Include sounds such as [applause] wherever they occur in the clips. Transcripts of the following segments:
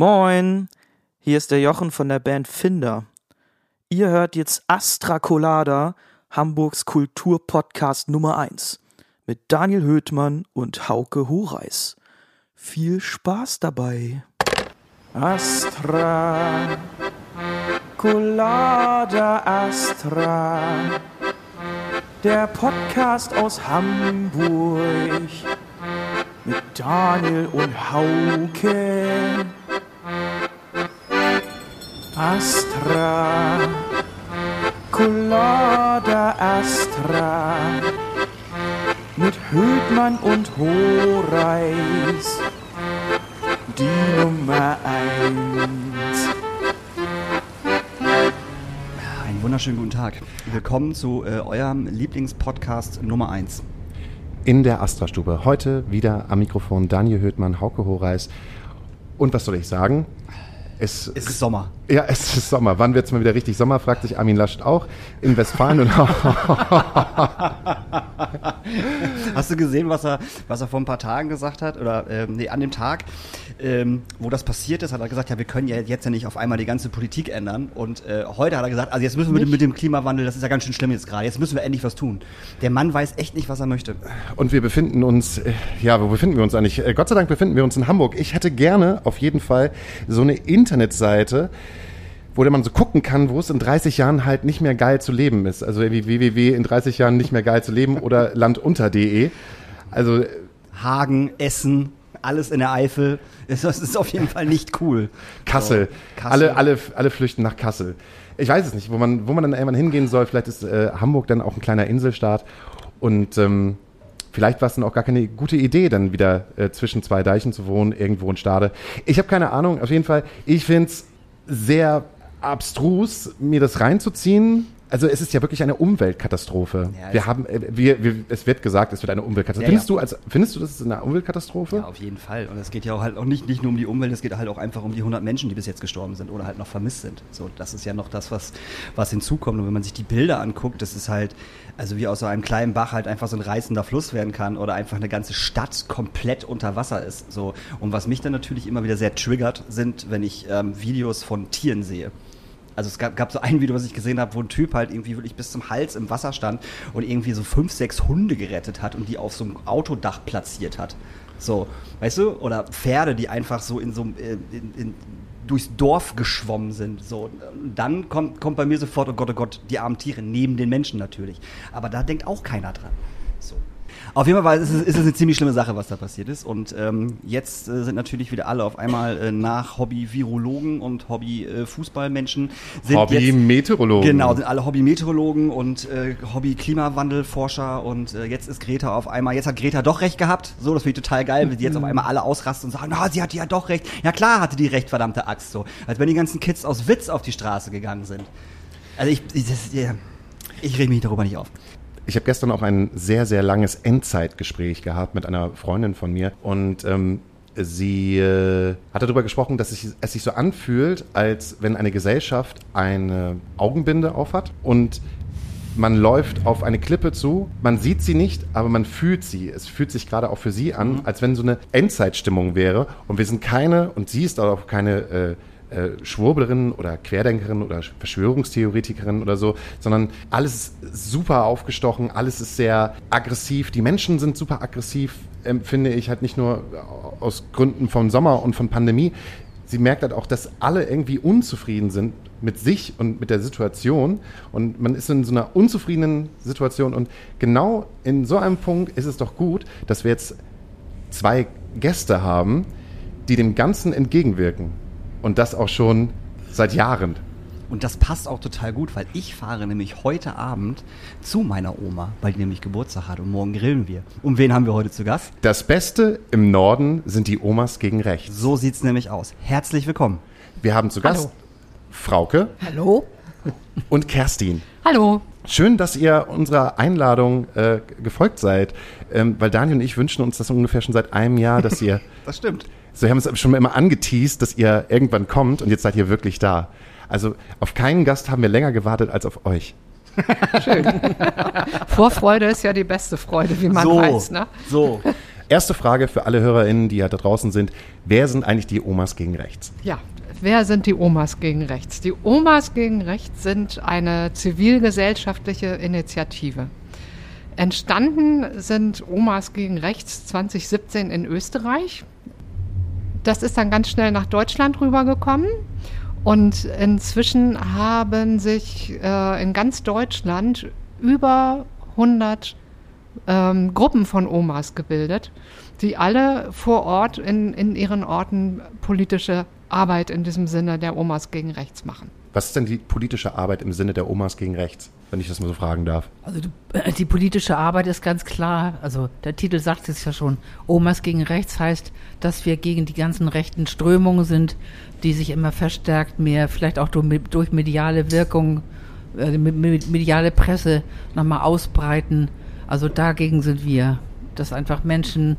Moin, hier ist der Jochen von der Band Finder. Ihr hört jetzt Astra Colada, Hamburgs Kulturpodcast Nummer 1 mit Daniel Höthmann und Hauke Horeis. Viel Spaß dabei. Astra Colada Astra, der Podcast aus Hamburg mit Daniel und Hauke. Astra, Colada Astra, mit Hödmann und Horeis, die Nummer eins. Einen wunderschönen guten Tag. Willkommen zu äh, eurem Lieblingspodcast Nummer 1. in der Astra-Stube. Heute wieder am Mikrofon Daniel Höthmann, Hauke Horeis. Und was soll ich sagen? Es, Es ist Sommer. Ja, es ist Sommer. Wann wird es mal wieder richtig Sommer, fragt sich Armin Lascht auch. In Westfalen und [laughs] Hast du gesehen, was er, was er vor ein paar Tagen gesagt hat? Oder ähm, nee, an dem Tag, ähm, wo das passiert ist, hat er gesagt, ja, wir können ja jetzt ja nicht auf einmal die ganze Politik ändern. Und äh, heute hat er gesagt, also jetzt müssen wir mit, mit dem Klimawandel, das ist ja ganz schön schlimm jetzt gerade, jetzt müssen wir endlich was tun. Der Mann weiß echt nicht, was er möchte. Und wir befinden uns, äh, ja, wo befinden wir uns eigentlich? Äh, Gott sei Dank befinden wir uns in Hamburg. Ich hätte gerne auf jeden Fall so eine Internetseite, wo man so gucken kann, wo es in 30 Jahren halt nicht mehr geil zu leben ist. Also irgendwie www in 30 Jahren nicht mehr geil zu leben oder [laughs] landunter.de. Also Hagen, Essen, alles in der Eifel. Das ist auf jeden Fall nicht cool. Kassel. So, Kassel. Alle, alle, alle flüchten nach Kassel. Ich weiß es nicht, wo man, wo man dann irgendwann hingehen soll. Vielleicht ist äh, Hamburg dann auch ein kleiner Inselstaat. Und ähm, vielleicht war es dann auch gar keine gute Idee, dann wieder äh, zwischen zwei Deichen zu wohnen, irgendwo in Stade. Ich habe keine Ahnung. Auf jeden Fall, ich finde es sehr abstrus, mir das reinzuziehen. Also es ist ja wirklich eine Umweltkatastrophe. Ja, wir es- haben, äh, wir, wir, es wird gesagt, es wird eine Umweltkatastrophe. Ja, findest ja. du, als, findest du, das ist eine Umweltkatastrophe? Ja, auf jeden Fall. Und es geht ja auch halt auch nicht, nicht nur um die Umwelt, es geht halt auch einfach um die 100 Menschen, die bis jetzt gestorben sind oder halt noch vermisst sind. So, das ist ja noch das, was, was hinzukommt. Und wenn man sich die Bilder anguckt, das ist halt, also wie aus so einem kleinen Bach halt einfach so ein reißender Fluss werden kann oder einfach eine ganze Stadt komplett unter Wasser ist. So. Und was mich dann natürlich immer wieder sehr triggert, sind, wenn ich ähm, Videos von Tieren sehe. Also es gab, gab so ein Video, was ich gesehen habe, wo ein Typ halt irgendwie wirklich bis zum Hals im Wasser stand und irgendwie so fünf, sechs Hunde gerettet hat und die auf so einem Autodach platziert hat. So, weißt du? Oder Pferde, die einfach so in so einem, äh, in, in, durchs Dorf geschwommen sind. So, dann kommt, kommt bei mir sofort, oh Gott, oh Gott, die armen Tiere, neben den Menschen natürlich. Aber da denkt auch keiner dran. So. Auf jeden Fall ist es, ist es eine ziemlich schlimme Sache, was da passiert ist. Und ähm, jetzt äh, sind natürlich wieder alle auf einmal äh, nach Hobby-Virologen und Hobby-Fußballmenschen. Hobby-Meteorologen. Genau, sind alle Hobby-Meteorologen und äh, Hobby-Klimawandelforscher. Und äh, jetzt ist Greta auf einmal, jetzt hat Greta doch recht gehabt. So, das finde ich total geil, wie die jetzt auf einmal alle ausrasten und sagen, na, sie hatte ja doch recht. Ja klar hatte die recht, verdammte Axt. So, als wenn die ganzen Kids aus Witz auf die Straße gegangen sind. Also ich, ich, das, ja, ich reg mich darüber nicht auf. Ich habe gestern auch ein sehr, sehr langes Endzeitgespräch gehabt mit einer Freundin von mir und ähm, sie äh, hat darüber gesprochen, dass sich, es sich so anfühlt, als wenn eine Gesellschaft eine Augenbinde aufhat und man läuft auf eine Klippe zu, man sieht sie nicht, aber man fühlt sie. Es fühlt sich gerade auch für sie an, als wenn so eine Endzeitstimmung wäre. Und wir sind keine, und sie ist auch keine äh, äh, Schwurblerin oder Querdenkerin oder Verschwörungstheoretikerin oder so, sondern alles ist super aufgestochen, alles ist sehr aggressiv. Die Menschen sind super aggressiv, empfinde ich halt nicht nur aus Gründen vom Sommer und von Pandemie. Sie merkt halt auch, dass alle irgendwie unzufrieden sind mit sich und mit der Situation und man ist in so einer unzufriedenen Situation und genau in so einem Punkt ist es doch gut, dass wir jetzt zwei Gäste haben, die dem Ganzen entgegenwirken. Und das auch schon seit Jahren. Und das passt auch total gut, weil ich fahre nämlich heute Abend zu meiner Oma, weil die nämlich Geburtstag hat und morgen grillen wir. Und wen haben wir heute zu Gast? Das Beste im Norden sind die Omas gegen rechts. So sieht's nämlich aus. Herzlich willkommen. Wir haben zu Gast Hallo. Frauke Hallo? und Kerstin. Hallo. Schön, dass ihr unserer Einladung äh, gefolgt seid, ähm, weil Daniel und ich wünschen uns das ungefähr schon seit einem Jahr, dass ihr, [laughs] Das stimmt. So wir haben es schon immer angeteased, dass ihr irgendwann kommt und jetzt seid ihr wirklich da. Also auf keinen Gast haben wir länger gewartet als auf euch. Schön. [laughs] Vorfreude ist ja die beste Freude, wie man so, weiß. Ne? so. Erste Frage für alle HörerInnen, die ja da draußen sind. Wer sind eigentlich die Omas gegen Rechts? Ja, wer sind die Omas gegen Rechts? Die Omas gegen Rechts sind eine zivilgesellschaftliche Initiative. Entstanden sind Omas gegen Rechts 2017 in Österreich. Das ist dann ganz schnell nach Deutschland rübergekommen. Und inzwischen haben sich äh, in ganz Deutschland über 100 ähm, Gruppen von Omas gebildet, die alle vor Ort in, in ihren Orten politische Arbeit in diesem Sinne der Omas gegen Rechts machen. Was ist denn die politische Arbeit im Sinne der Omas gegen Rechts, wenn ich das mal so fragen darf? Also die, äh, die politische Arbeit ist ganz klar, also der Titel sagt es ja schon, Omas gegen Rechts heißt, dass wir gegen die ganzen rechten Strömungen sind, die sich immer verstärkt mehr, vielleicht auch durch, durch mediale Wirkung, äh, mediale Presse nochmal ausbreiten. Also dagegen sind wir, dass einfach Menschen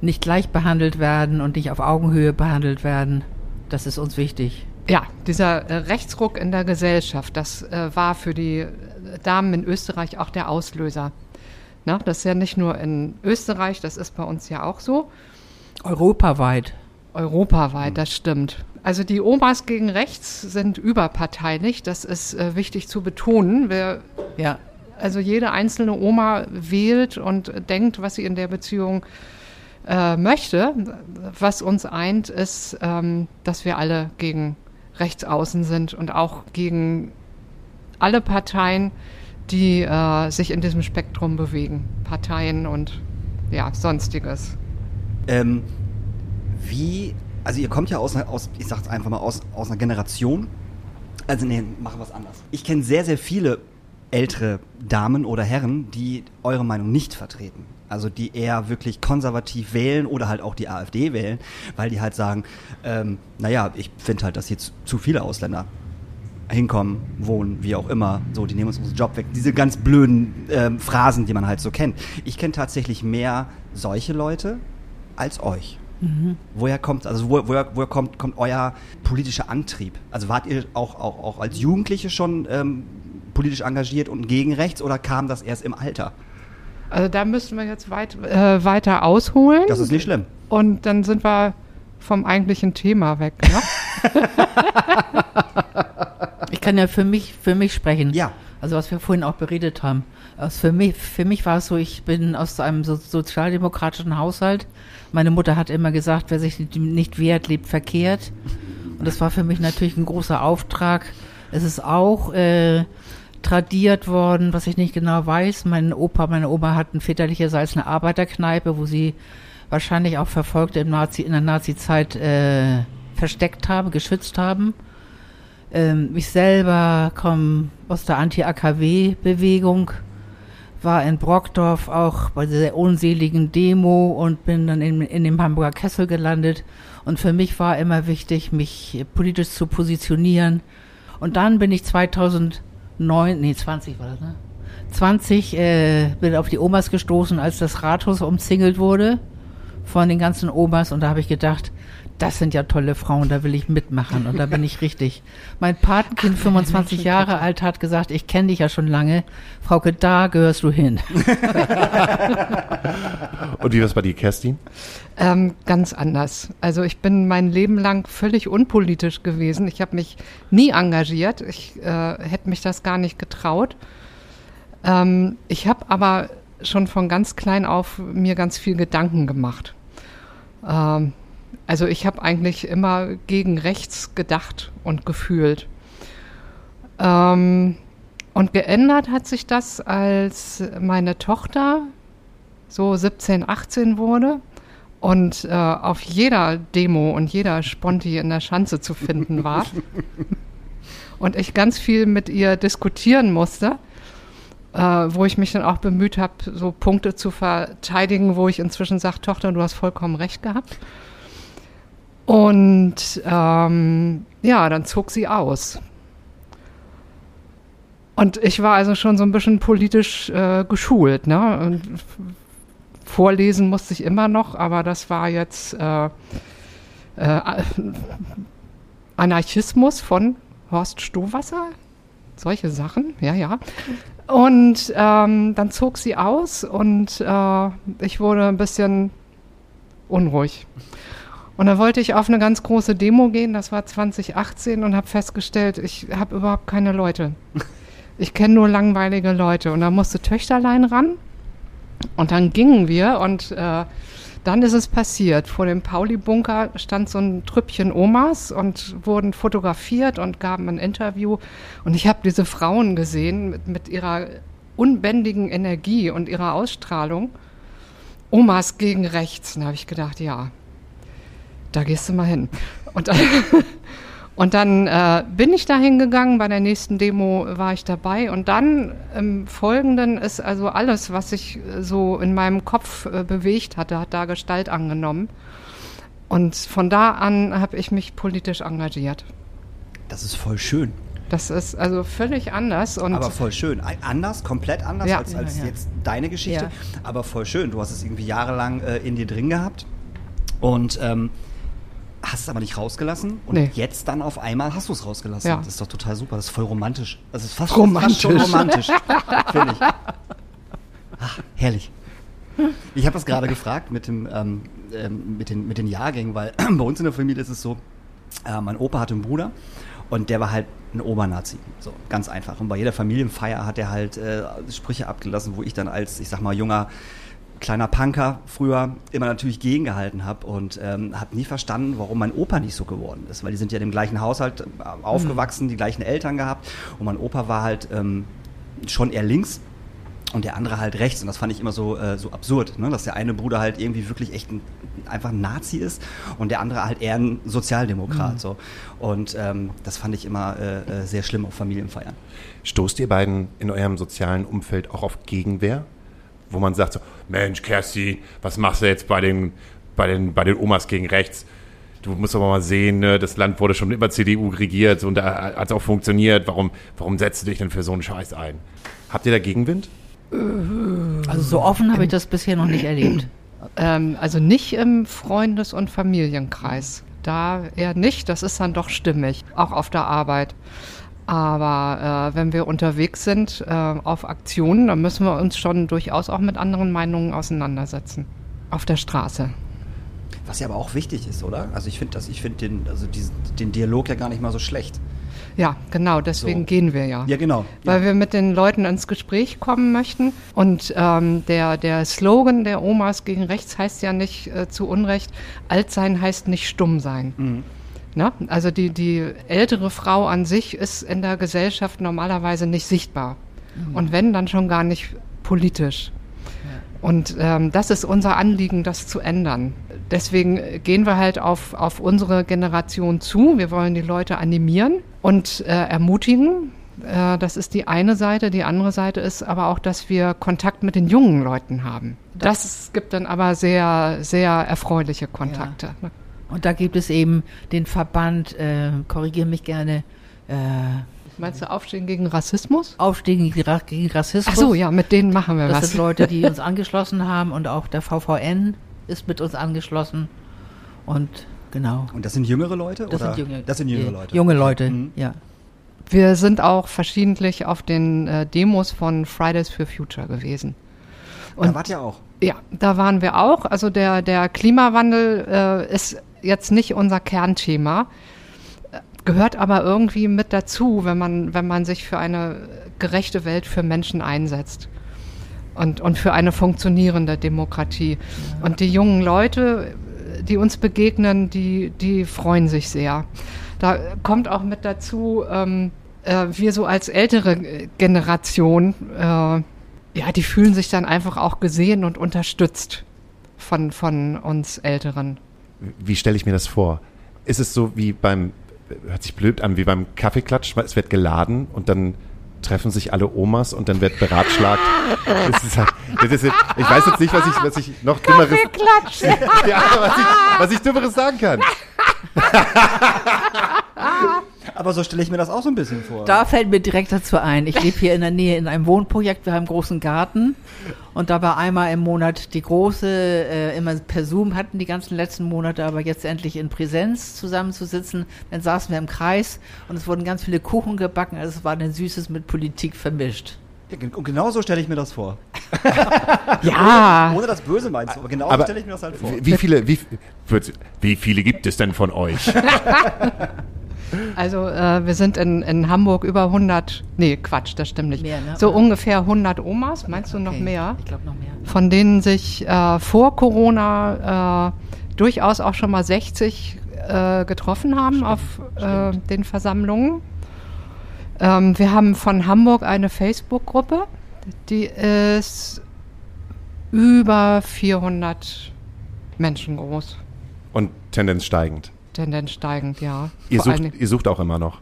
nicht gleich behandelt werden und nicht auf Augenhöhe behandelt werden. Das ist uns wichtig. Ja, dieser äh, Rechtsruck in der Gesellschaft, das äh, war für die Damen in Österreich auch der Auslöser. Na, das ist ja nicht nur in Österreich, das ist bei uns ja auch so. Europaweit. Europaweit, das stimmt. Also die Omas gegen rechts sind überparteilich, das ist äh, wichtig zu betonen. Wir, ja. Also jede einzelne Oma wählt und denkt, was sie in der Beziehung äh, möchte. Was uns eint, ist, ähm, dass wir alle gegen Rechtsaußen sind und auch gegen alle Parteien, die äh, sich in diesem Spektrum bewegen. Parteien und ja, sonstiges. Ähm, wie, also ihr kommt ja aus, aus ich sag's einfach mal, aus, aus einer Generation. Also nee, machen wir es anders. Ich kenne sehr, sehr viele ältere Damen oder Herren, die eure Meinung nicht vertreten. Also die eher wirklich konservativ wählen oder halt auch die AfD wählen, weil die halt sagen, ähm, naja, ich finde halt, dass hier zu, zu viele Ausländer hinkommen, wohnen, wie auch immer. So, die nehmen uns unseren Job weg. Diese ganz blöden ähm, Phrasen, die man halt so kennt. Ich kenne tatsächlich mehr solche Leute als euch. Mhm. Woher kommt, also wo, woher, woher kommt, kommt euer politischer Antrieb? Also wart ihr auch, auch, auch als Jugendliche schon ähm, politisch engagiert und gegen rechts oder kam das erst im Alter? Also da müssen wir jetzt weit, äh, weiter ausholen. Das ist nicht schlimm. Und dann sind wir vom eigentlichen Thema weg. Ne? [laughs] ich kann ja für mich, für mich sprechen. Ja. Also was wir vorhin auch beredet haben. Also für mich, für mich war es so, ich bin aus einem so sozialdemokratischen Haushalt. Meine Mutter hat immer gesagt, wer sich nicht wehrt, lebt verkehrt. Und das war für mich natürlich ein großer Auftrag. Es ist auch äh, tradiert worden, was ich nicht genau weiß. Mein Opa, meine Oma hatten väterlicherseits eine Arbeiterkneipe, wo sie wahrscheinlich auch Verfolgte im Nazi, in der Nazi-Zeit äh, versteckt haben, geschützt haben. Ähm, ich selber komme aus der Anti-AKW-Bewegung, war in Brockdorf auch bei dieser unseligen Demo und bin dann in, in dem Hamburger Kessel gelandet. Und für mich war immer wichtig, mich politisch zu positionieren. Und dann bin ich 2000 neun, nee, 20 war das, ne? 20 äh, bin auf die Omas gestoßen, als das Rathaus umzingelt wurde von den ganzen Omas und da habe ich gedacht, das sind ja tolle Frauen, da will ich mitmachen und da bin ich richtig. Mein Patenkind, Ach, 25 Jahre alt, hat gesagt, ich kenne dich ja schon lange, Frauke, da gehörst du hin. [laughs] und wie war es bei dir, Kerstin? Ähm, ganz anders. Also ich bin mein Leben lang völlig unpolitisch gewesen. Ich habe mich nie engagiert. Ich äh, hätte mich das gar nicht getraut. Ähm, ich habe aber schon von ganz klein auf mir ganz viel Gedanken gemacht. Ähm, also ich habe eigentlich immer gegen rechts gedacht und gefühlt. Ähm, und geändert hat sich das, als meine Tochter so 17, 18 wurde und äh, auf jeder Demo und jeder Sponti in der Schanze zu finden war. [laughs] und ich ganz viel mit ihr diskutieren musste, äh, wo ich mich dann auch bemüht habe, so Punkte zu verteidigen, wo ich inzwischen sage, Tochter, du hast vollkommen recht gehabt. Und ähm, ja, dann zog sie aus. Und ich war also schon so ein bisschen politisch äh, geschult. Ne? Und vorlesen musste ich immer noch, aber das war jetzt äh, äh, Anarchismus von Horst Stohwasser. Solche Sachen, ja, ja. Und ähm, dann zog sie aus und äh, ich wurde ein bisschen unruhig. Und da wollte ich auf eine ganz große Demo gehen, das war 2018 und habe festgestellt, ich habe überhaupt keine Leute. [laughs] Ich kenne nur langweilige Leute. Und da musste Töchterlein ran. Und dann gingen wir und äh, dann ist es passiert. Vor dem Pauli-Bunker stand so ein Trüppchen Omas und wurden fotografiert und gaben ein Interview. Und ich habe diese Frauen gesehen mit, mit ihrer unbändigen Energie und ihrer Ausstrahlung. Omas gegen rechts. Und da habe ich gedacht, ja, da gehst du mal hin. Und dann, [laughs] und dann äh, bin ich da hingegangen, bei der nächsten Demo war ich dabei und dann im Folgenden ist also alles, was sich so in meinem Kopf äh, bewegt hatte, hat da Gestalt angenommen. Und von da an habe ich mich politisch engagiert. Das ist voll schön. Das ist also völlig anders. Und aber voll schön. Anders, komplett anders Ja. als, als Ja, ja. jetzt deine Geschichte. Aber voll schön. Du hast es irgendwie jahrelang äh, in dir drin gehabt und ähm, hast es aber nicht rausgelassen. Und Nee. jetzt dann auf einmal hast du es rausgelassen. Ja. Das ist doch total super. Das ist voll romantisch. Das ist fast, Romantisch. fast schon romantisch. Finde ich. Ach, herrlich. Ich habe das gerade gefragt mit, dem, ähm, ähm, mit, den, mit den Jahrgängen, weil [clears throat] bei uns in der Familie ist es so, äh, mein Opa hatte einen Bruder und der war halt ein Obernazi. So, ganz einfach. Und bei jeder Familienfeier hat er halt äh, Sprüche abgelassen, wo ich dann als, ich sag mal, junger kleiner Punker früher immer natürlich gegengehalten habe und ähm, habe nie verstanden, warum mein Opa nicht so geworden ist, weil die sind ja im gleichen Haushalt äh, aufgewachsen, die gleichen Eltern gehabt und mein Opa war halt ähm, schon eher links und der andere halt rechts. Und das fand ich immer so, äh, so absurd, ne? dass der eine Bruder halt irgendwie wirklich echt ein, einfach ein Nazi ist und der andere halt eher ein Sozialdemokrat. So. Und ähm, das fand ich immer äh, äh, sehr schlimm auf Familienfeiern. Stoßt ihr beiden in eurem sozialen Umfeld auch auf Gegenwehr? Wo man sagt so, Mensch, Kerstin, was machst du jetzt bei den, bei den, bei den Omas gegen rechts? Du musst aber mal sehen, ne, das Land wurde schon immer CDU regiert und da hat es auch funktioniert. Warum, warum setzt du dich denn für so einen Scheiß ein? Habt ihr da Gegenwind? Also so offen habe ich das bisher noch nicht erlebt. Ähm, also nicht im Freundes- und Familienkreis. Da eher nicht, das ist dann doch stimmig, auch auf der Arbeit. Aber äh, wenn wir unterwegs sind äh, auf Aktionen, dann müssen wir uns schon durchaus auch mit anderen Meinungen auseinandersetzen. Auf der Straße. Was ja aber auch wichtig ist, oder? Also ich finde finde den, also diesen, den Dialog ja gar nicht mal so schlecht. Ja, genau, deswegen So. gehen wir ja. Ja, genau. Weil ja. wir mit den Leuten ins Gespräch kommen möchten. Und ähm, der, der Slogan der Omas gegen rechts heißt ja nicht äh, zu Unrecht, alt sein heißt nicht stumm sein. Mhm. Ne? Also die, die ältere Frau an sich ist in der Gesellschaft normalerweise nicht sichtbar. Und wenn, dann schon gar nicht politisch. Und ähm, das ist unser Anliegen, das zu ändern. Deswegen gehen wir halt auf, auf unsere Generation zu. Wir wollen die Leute animieren und äh, ermutigen. Äh, das ist die eine Seite. Die andere Seite ist aber auch, dass wir Kontakt mit den jungen Leuten haben. Das gibt dann aber sehr, sehr erfreuliche Kontakte. ne? Und da gibt es eben den Verband, äh, korrigiere mich gerne, äh, Meinst du Aufstehen gegen Rassismus? Aufstehen gegen, Ra- gegen Rassismus. Ach so, ja, mit denen machen wir Das was. sind Leute, die uns angeschlossen haben und auch der VVN ist mit uns angeschlossen. Und genau. Und das sind jüngere Leute? Das oder? sind junge, das sind jüngere äh, Leute. Junge Leute, Mhm. ja. Wir sind auch verschiedentlich auf den äh, Demos von Fridays for Future gewesen. da wart ihr auch. Ja, da waren wir auch. Also der, der Klimawandel äh, ist jetzt nicht unser Kernthema, gehört aber irgendwie mit dazu, wenn man, wenn man sich für eine gerechte Welt für Menschen einsetzt. Und, und für eine funktionierende Demokratie. Und die jungen Leute, die uns begegnen, die, die freuen sich sehr. Da kommt auch mit dazu, ähm, äh, wir so als ältere Generation, äh, ja, die fühlen sich dann einfach auch gesehen und unterstützt von, von uns Älteren. Wie stelle ich mir das vor? Ist es so wie beim, hört sich blöd an, wie beim Kaffeeklatsch, es wird geladen und dann treffen sich alle Omas und dann wird beratschlagt. Das ist halt, das ist, ich weiß jetzt nicht, was ich, was ich noch dümmeres, [laughs] ja, was ich, was ich dümmeres sagen kann. [laughs] Aber so stelle ich mir das auch so ein bisschen vor. Da fällt mir direkt dazu ein. Ich lebe hier in der Nähe in einem Wohnprojekt. Wir haben einen großen Garten. Und da war einmal im Monat die große, äh, immer per Zoom hatten die ganzen letzten Monate, aber jetzt endlich in Präsenz zusammenzusitzen. Dann saßen wir im Kreis und es wurden ganz viele Kuchen gebacken. Also es war ein Süßes mit Politik vermischt. Und genau so stelle ich mir das vor. [laughs] Ja, Ohne das Böse meinst du, aber genau so stelle ich mir das halt vor. Wie, wie viele, wie, wie viele gibt es denn von euch? [laughs] also äh, wir sind in, in Hamburg über 100, nee, Quatsch, das stimmt nicht. Mehr, ne? So ungefähr 100 Omas, meinst du noch Okay. mehr? Ich glaube noch mehr. Von denen sich äh, vor Corona äh, durchaus auch schon mal 60 äh, getroffen haben auf äh, den Versammlungen. Ähm, wir haben von Hamburg eine Facebook-Gruppe, die ist über 400 Menschen groß. Und Tendenz steigend. Tendenz steigend, ja. Ihr sucht, ihr sucht auch immer noch.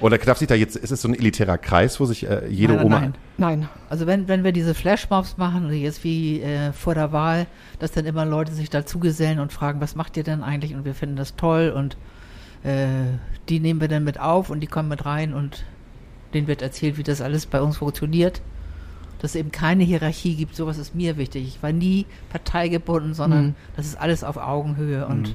Oder darf sich da jetzt, ist es so ein elitärer Kreis, wo sich äh, jede nein, nein, Oma. Nein. Nein, Also wenn, wenn wir diese Flashmobs machen, oder jetzt wie äh, vor der Wahl, dass dann immer Leute sich dazugesellen und fragen, was macht ihr denn eigentlich? Und wir finden das toll und äh, die nehmen wir dann mit auf und die kommen mit rein und denen wird erzählt, wie das alles bei uns funktioniert. Dass es eben keine Hierarchie gibt, sowas ist mir wichtig. Ich war nie parteigebunden, sondern Mhm. das ist alles auf Augenhöhe und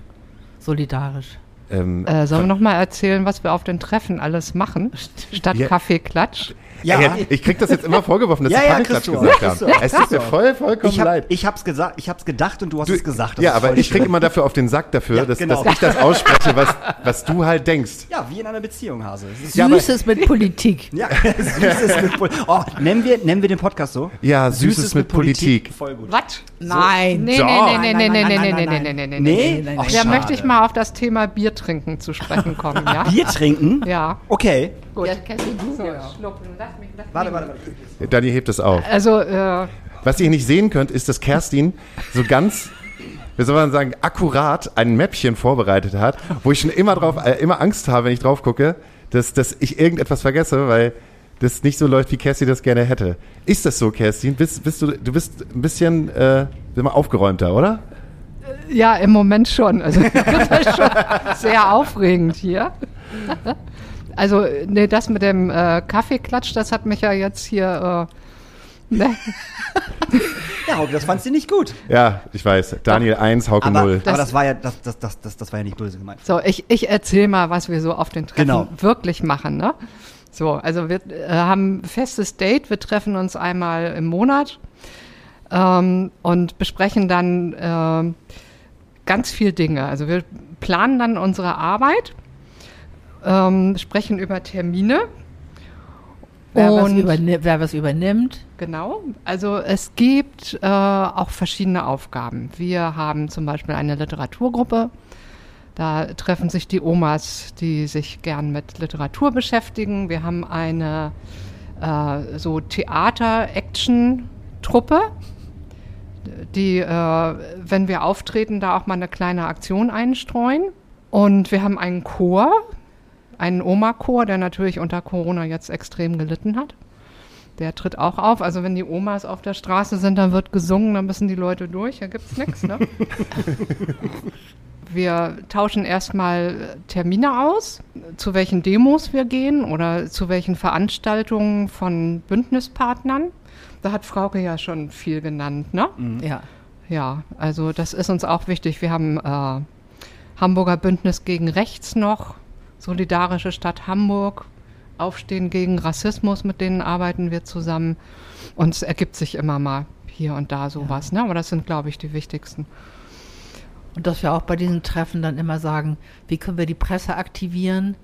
solidarisch. Ähm, äh, sollen wir noch mal erzählen, was wir auf den Treffen alles machen? Statt Ja. Kaffeeklatsch. Ja, ja, ich krieg das jetzt immer vorgeworfen, dass Ja, sie ja, Kaffeeklatsch gesagt du auch, Es tut mir voll, vollkommen ich, hab, leid. ich hab's gesagt, ich hab's gedacht und du hast Du- es gesagt. Das ja, aber ich krieg schön. immer dafür auf den Sack dafür, Ja, dass, genau. dass ich das ausspreche, was, was du halt denkst. Ja, wie in einer Beziehung, Hase. Ja, Süßes mit Politik. Ja, süßes mit Politik. Oh, nennen wir, nennen wir den Podcast so? Ja, Süßes mit Politik. Voll gut. Was? Nein. Nee, Doch. nee, nee, nee, nee, Nein, nee, nein, nee, nein, nee, nein, nee, nein. nee, nee, nee, Nee? nein, Ach, nein. Da schade. möchte ich mal auf das Thema Bier trinken zu sprechen kommen, ja? [laughs] Bier trinken? Ja. Okay. Gut. Ja, kennst du So, ja. schlucken. Lass mich, lass Warte, warte, warte. Dani hebt es auf. Also, äh, Was ihr nicht sehen könnt, ist, dass Kerstin so ganz, wie soll man sagen, akkurat ein Mäppchen vorbereitet hat, wo ich schon immer drauf, äh, immer Angst habe, wenn ich drauf gucke, dass, dass ich irgendetwas vergesse, weil das nicht so läuft, wie Kerstin das gerne hätte. Ist das so, Kerstin? Bist, bist du, du bist ein bisschen äh, aufgeräumter, oder? Ja, im Moment schon. Also, [laughs] das ist schon sehr aufregend hier. Also, nee, das mit dem äh, Kaffeeklatsch, das hat mich ja jetzt hier. Äh, ne? Ja, Hauke, das fandst du nicht gut. Ja, ich weiß. Daniel 1, Hauke Aber, 0. aber das war ja, das, das, das, das, das war ja nicht böse gemeint. So, ich, ich erzähle mal, was wir so auf den Treffen Genau. wirklich machen. Ne? So, also wir äh, haben ein festes Date, wir treffen uns einmal im Monat ähm, und besprechen dann ähm, ganz viel Dinge. Also wir planen dann unsere Arbeit, ähm, sprechen über Termine. Wer was, Und- überni wer was übernimmt. Genau. Also es gibt äh, auch verschiedene Aufgaben. Wir haben zum Beispiel eine Literaturgruppe. Da treffen sich die Omas, die sich gern mit Literatur beschäftigen. Wir haben eine äh, so Theater-Action-Truppe, die, äh, wenn wir auftreten, da auch mal eine kleine Aktion einstreuen. Und wir haben einen Chor, einen Oma-Chor, der natürlich unter Corona jetzt extrem gelitten hat. Der tritt auch auf. Also wenn die Omas auf der Straße sind, dann wird gesungen, dann müssen die Leute durch. Da gibt's nichts. Ne? [laughs] Wir tauschen erstmal Termine aus, zu welchen Demos wir gehen oder zu welchen Veranstaltungen von Bündnispartnern. Da hat Frauke ja schon viel genannt, ne? Ja. Ja, also das ist uns auch wichtig. Wir haben äh, Hamburger Bündnis gegen Rechts noch, Solidarische Stadt Hamburg, Aufstehen gegen Rassismus, mit denen arbeiten wir zusammen. Und es ergibt sich immer mal hier und da sowas, ne? Aber das sind, glaube ich, die wichtigsten. Und dass wir auch bei diesen Treffen dann immer sagen, wie können wir die Presse aktivieren?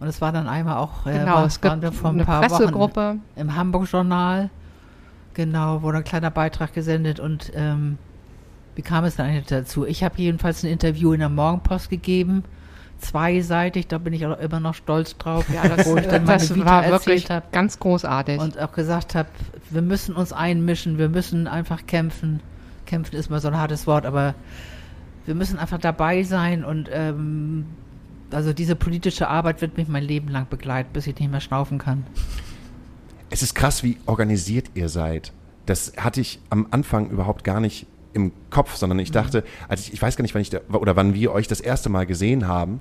Und es war dann einmal auch, äh, Genau, war- es gibt waren wir vor ein eine paar Pressegruppe. Wochen im Hamburg-Journal. Genau, wurde ein kleiner Beitrag gesendet und ähm, wie kam es dann eigentlich dazu? Ich habe jedenfalls ein Interview in der Morgenpost gegeben, zweiseitig, da bin ich auch immer noch stolz drauf, Ja, [laughs] das, wo ich dann meine das Vita war wirklich habe. ganz großartig. Und auch gesagt habe, wir müssen uns einmischen, wir müssen einfach kämpfen. Kämpfen ist mal so ein hartes Wort, aber wir müssen einfach dabei sein und ähm, also diese politische Arbeit wird mich mein Leben lang begleiten, bis ich nicht mehr schnaufen kann. Es ist krass, wie organisiert ihr seid. Das hatte ich am Anfang überhaupt gar nicht im Kopf, sondern ich dachte, also ich, ich weiß gar nicht, wann ich da, oder wann wir euch das erste Mal gesehen haben.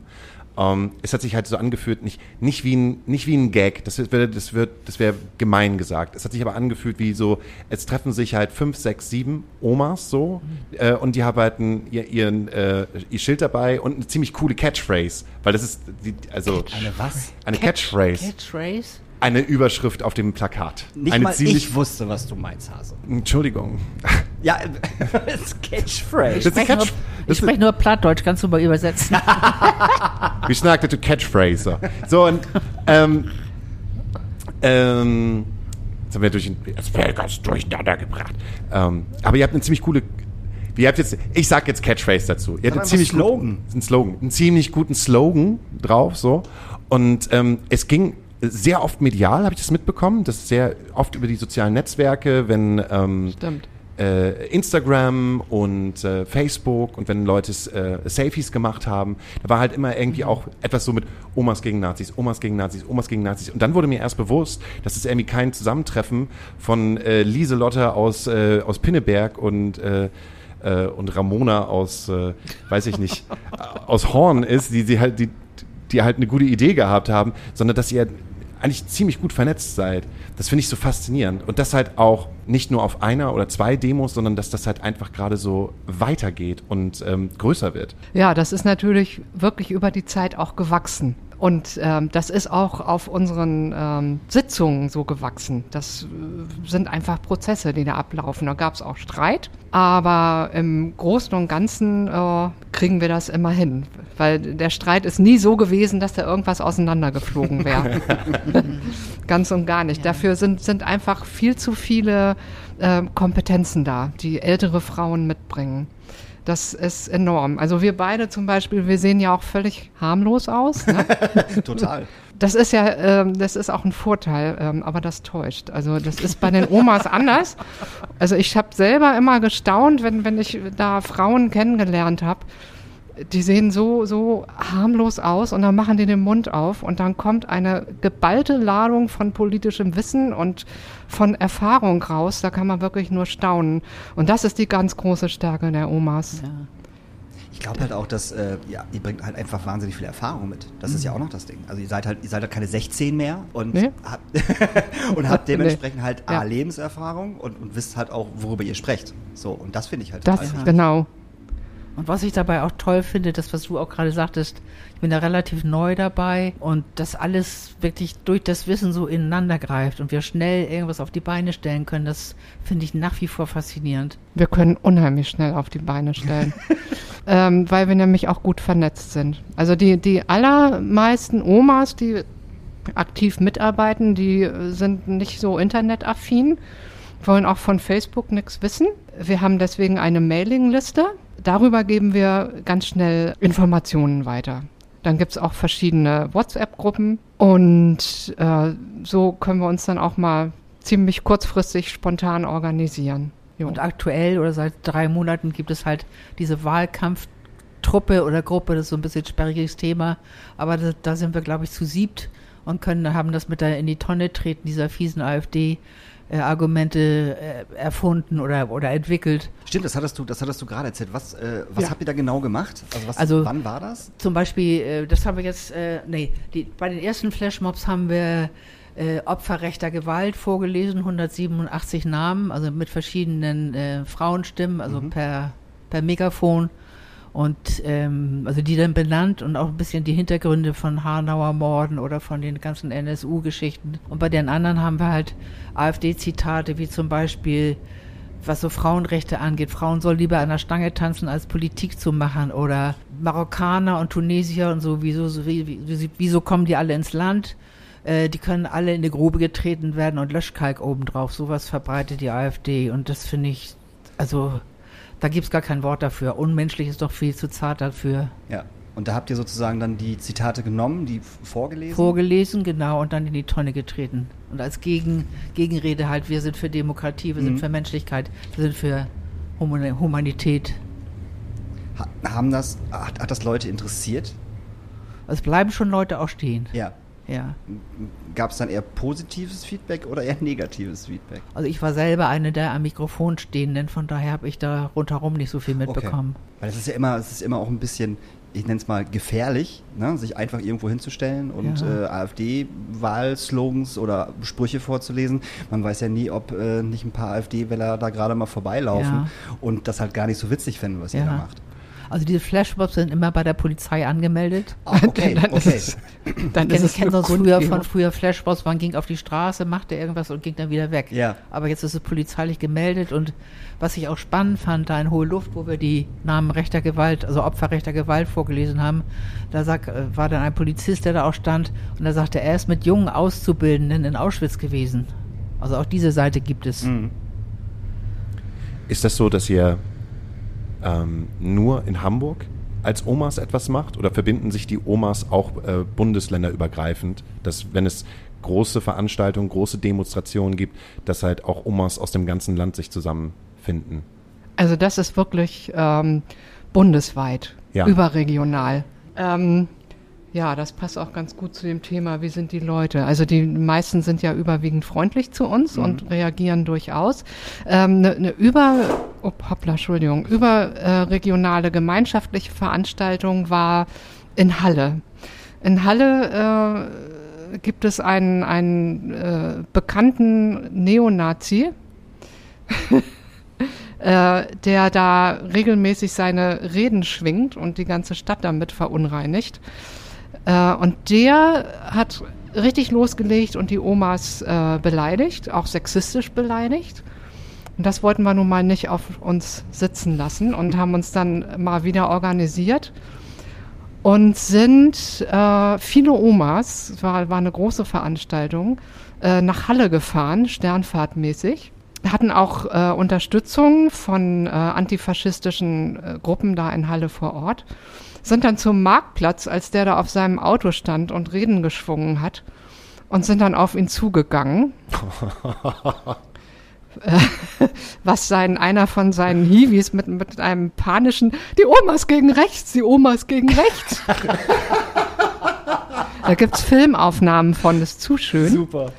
Ähm, es hat sich halt so angefühlt, nicht, nicht, wie, ein, nicht wie ein Gag, das wird, das wird, das wäre gemein gesagt. Es hat sich aber angefühlt wie so, es treffen sich halt fünf, sechs, sieben Omas so äh, und die haben halt ein, ihr, ihren, äh, ihr Schild dabei und eine ziemlich coole Catchphrase, weil das ist, die, also Eine was? eine Catchphrase. Catchphrase? Eine Überschrift auf dem Plakat. Nicht eine mal ich wusste, was du meinst, Hase. Entschuldigung. Ja, [laughs] das ist Catchphrase. Das ist Ich Catch- das spreche nur Plattdeutsch, kannst du mal übersetzen. [laughs] Wir schnackte to Catchphrase. So, und ähm, ähm, jetzt haben wir durch das wäre ganz durcheinander gebracht. Ähm, aber ihr habt eine ziemlich coole. Ihr habt jetzt, ich sag jetzt Catchphrase dazu. Ihr habt einen ziemlich Slogan. Guten, einen Slogan, einen ziemlich guten Slogan drauf, so. Und ähm, es ging sehr oft medial, habe ich das mitbekommen. Das ist sehr oft über die sozialen Netzwerke, wenn ähm, äh, Instagram und äh, Facebook und wenn Leute äh, Selfies gemacht haben, da war halt immer irgendwie auch etwas so mit Omas gegen Nazis, Omas gegen Nazis, Omas gegen Nazis. Und dann wurde mir erst bewusst, dass es irgendwie kein Zusammentreffen von äh, Lieselotte aus, äh, aus Pinneberg und äh, äh, und Ramona aus, äh, weiß ich nicht, [laughs] aus Horn ist, die sie halt, die, die halt eine gute Idee gehabt haben, sondern dass ihr eigentlich ziemlich gut vernetzt seid. Das finde ich so faszinierend. Und das halt auch nicht nur auf einer oder zwei Demos, sondern dass das halt einfach gerade so weitergeht und ähm, größer wird. Ja, das ist natürlich wirklich über die Zeit auch gewachsen. Und ähm, das ist auch auf unseren ähm, Sitzungen so gewachsen. Das äh, sind einfach Prozesse, die da ablaufen. Da gab es auch Streit, aber im Großen und Ganzen äh, kriegen wir das immer hin. Weil der Streit ist nie so gewesen, dass da irgendwas auseinandergeflogen wäre. [laughs] Ganz und gar nicht. Dafür sind, sind einfach viel zu viele äh, Kompetenzen da, die ältere Frauen mitbringen. Das ist enorm. Also wir beide zum Beispiel, wir sehen ja auch völlig harmlos aus. Ne? [laughs] Total. Das ist ja, ähm, das ist auch ein Vorteil, ähm, aber das täuscht. Also das ist bei den Omas [laughs] anders. Also ich habe selber immer gestaunt, wenn, wenn ich da Frauen kennengelernt habe. Die sehen so, so harmlos aus und dann machen die den Mund auf und dann kommt eine geballte Ladung von politischem Wissen und von Erfahrung raus. Da kann man wirklich nur staunen. Und das ist die ganz große Stärke der Omas. Ja. Ich glaube halt auch, dass äh, ja, ihr bringt halt einfach wahnsinnig viel Erfahrung mit. Das ist ja auch noch das Ding. Also ihr seid halt, ihr seid halt keine 16 mehr und Nee. habt, [laughs] und habt dementsprechend halt A, Ja. Lebenserfahrung und, und wisst halt auch, worüber ihr sprecht. So, und das finde ich halt Das, total wichtig. genau. Und was ich dabei auch toll finde, das, was du auch gerade sagtest, ich bin da relativ neu dabei und das alles wirklich durch das Wissen so ineinander greift und wir schnell irgendwas auf die Beine stellen können, das finde ich nach wie vor faszinierend. Wir können unheimlich schnell auf die Beine stellen, [laughs] ähm, weil wir nämlich auch gut vernetzt sind. Also die, die allermeisten Omas, die aktiv mitarbeiten, die sind nicht so internetaffin, wollen auch von Facebook nichts wissen. Wir haben deswegen eine Mailingliste. Darüber geben wir ganz schnell Informationen weiter. Dann gibt es auch verschiedene WhatsApp-Gruppen und äh, so können wir uns dann auch mal ziemlich kurzfristig spontan organisieren. Jo. Und aktuell oder seit drei Monaten gibt es halt diese Wahlkampftruppe oder Gruppe, das ist so ein bisschen sperriges Thema, aber da, da sind wir, glaube ich, zu siebt und können, haben das mit der in die Tonne treten, dieser fiesen AfD. Äh, Argumente äh, erfunden oder, oder entwickelt. Stimmt, das hattest du, das hattest du gerade erzählt. Was, äh, was Ja. habt ihr da genau gemacht? Also, was, Also- wann war das? Zum Beispiel, äh, das haben wir jetzt, äh, nee, die, bei den ersten Flashmobs haben wir äh, Opfer rechter Gewalt vorgelesen, 187 Namen, also mit verschiedenen Frauenstimmen, also per, per Megafon. Und ähm, also die dann benannt und auch ein bisschen die Hintergründe von Hanauer Morden oder von den ganzen NSU-Geschichten. Und bei den anderen haben wir halt AfD-Zitate, wie zum Beispiel was so Frauenrechte angeht. Frauen soll lieber an der Stange tanzen, als Politik zu machen. Oder Marokkaner und Tunesier und so, wieso, so, wie, wie, wieso kommen die alle ins Land? Äh, die können alle in die Grube getreten werden und Löschkalk obendrauf. Sowas verbreitet die AfD. Und das finde ich, also da gibt es gar kein Wort dafür. Unmenschlich ist doch viel zu zart dafür. Ja. Und da habt ihr sozusagen dann die Zitate genommen, die vorgelesen? Vorgelesen, genau, und dann in die Tonne getreten. Und als Gegen, Gegenrede halt, wir sind für Demokratie, wir Mhm. sind für Menschlichkeit, wir sind für Human Humanität. ha haben das, hat, hat das Leute interessiert? Es bleiben schon Leute auch stehen. Ja. Ja. Gab es dann eher positives Feedback oder eher negatives Feedback? Also ich war selber eine der am Mikrofon stehenden, von daher habe ich da rundherum nicht so viel mitbekommen. Weil es ist ja immer, es ist immer auch ein bisschen, ich nenne es mal gefährlich, ne? sich einfach irgendwo hinzustellen und Ja. äh, AfD-Wahlslogans oder Sprüche vorzulesen. Man weiß ja nie, ob äh, nicht ein paar AfD-Wähler da gerade mal vorbeilaufen Ja. und das halt gar nicht so witzig finden, was ihr Ja. da macht. Also diese Flashmobs sind immer bei der Polizei angemeldet. Ah, okay, [laughs] Dann ist okay. es- Dann Ich ist kenne sonst früher von früher Flashmobs, man ging auf die Straße, machte irgendwas und ging dann wieder weg. Ja. Aber jetzt ist es polizeilich gemeldet und was ich auch spannend fand, da in Hohe Luft, wo wir die Namen rechter Gewalt, also Opfer rechter Gewalt vorgelesen haben, da sag, äh, war dann ein Polizist, der da auch stand und er sagte, er ist mit jungen Auszubildenden in Auschwitz gewesen. Also auch diese Seite gibt es. Mhm. Ist das so, dass ihr ähm, nur in Hamburg als Omas etwas macht oder verbinden sich die Omas auch äh, bundesländerübergreifend, dass wenn es große Veranstaltungen, große Demonstrationen gibt, dass halt auch Omas aus dem ganzen Land sich zusammenfinden? Also das ist wirklich ähm, bundesweit, Ja. überregional. Ähm, ja, das passt auch ganz gut zu dem Thema, wie sind die Leute? Also die meisten sind ja überwiegend freundlich zu uns und reagieren durchaus. Eine ähm, ne über, oh, hoppla, Entschuldigung, überregionale gemeinschaftliche Veranstaltung war in Halle. In Halle äh, gibt es einen, einen äh, bekannten Neonazi, [laughs] äh, der da regelmäßig seine Reden schwingt und die ganze Stadt damit verunreinigt. Äh, und der hat richtig losgelegt und die Omas äh, beleidigt, auch sexistisch beleidigt. Und das wollten wir nun mal nicht auf uns sitzen lassen und haben uns dann mal wieder organisiert und sind äh, viele Omas, war, war eine große Veranstaltung, äh, nach Halle gefahren, sternfahrtmäßig. Hatten auch äh, Unterstützung von äh, antifaschistischen äh, Gruppen da in Halle vor Ort. Sind dann zum Marktplatz, als der da auf seinem Auto stand und Reden geschwungen hat und sind dann auf ihn zugegangen. [laughs] Was sein, einer von seinen Hiwis mit, mit einem panischen, die Omas gegen rechts, die Omas gegen rechts. [laughs] da gibt's Filmaufnahmen von, das ist zu schön. Super.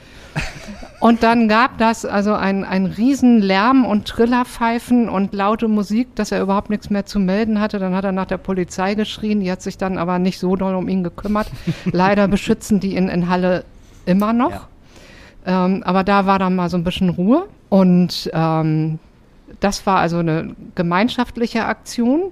Und dann gab das also ein, ein riesen Lärm und Trillerpfeifen und laute Musik, dass er überhaupt nichts mehr zu melden hatte. Dann hat er nach der Polizei geschrien, die hat sich dann aber nicht so doll um ihn gekümmert. [laughs] Leider beschützen die ihn in Halle immer noch. Ja. Ähm, aber da war dann mal so ein bisschen Ruhe. Und ähm, das war also eine gemeinschaftliche Aktion.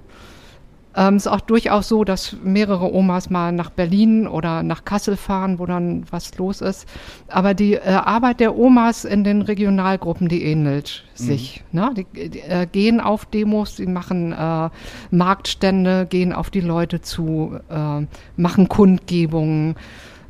Ähm, ist auch durchaus so, dass mehrere Omas mal nach Berlin oder nach Kassel fahren, wo dann was los ist. Aber die äh, Arbeit der Omas in den Regionalgruppen, die ähnelt sich. Ne? Die, die äh, gehen auf Demos, die machen äh, Marktstände, gehen auf die Leute zu, äh, machen Kundgebungen.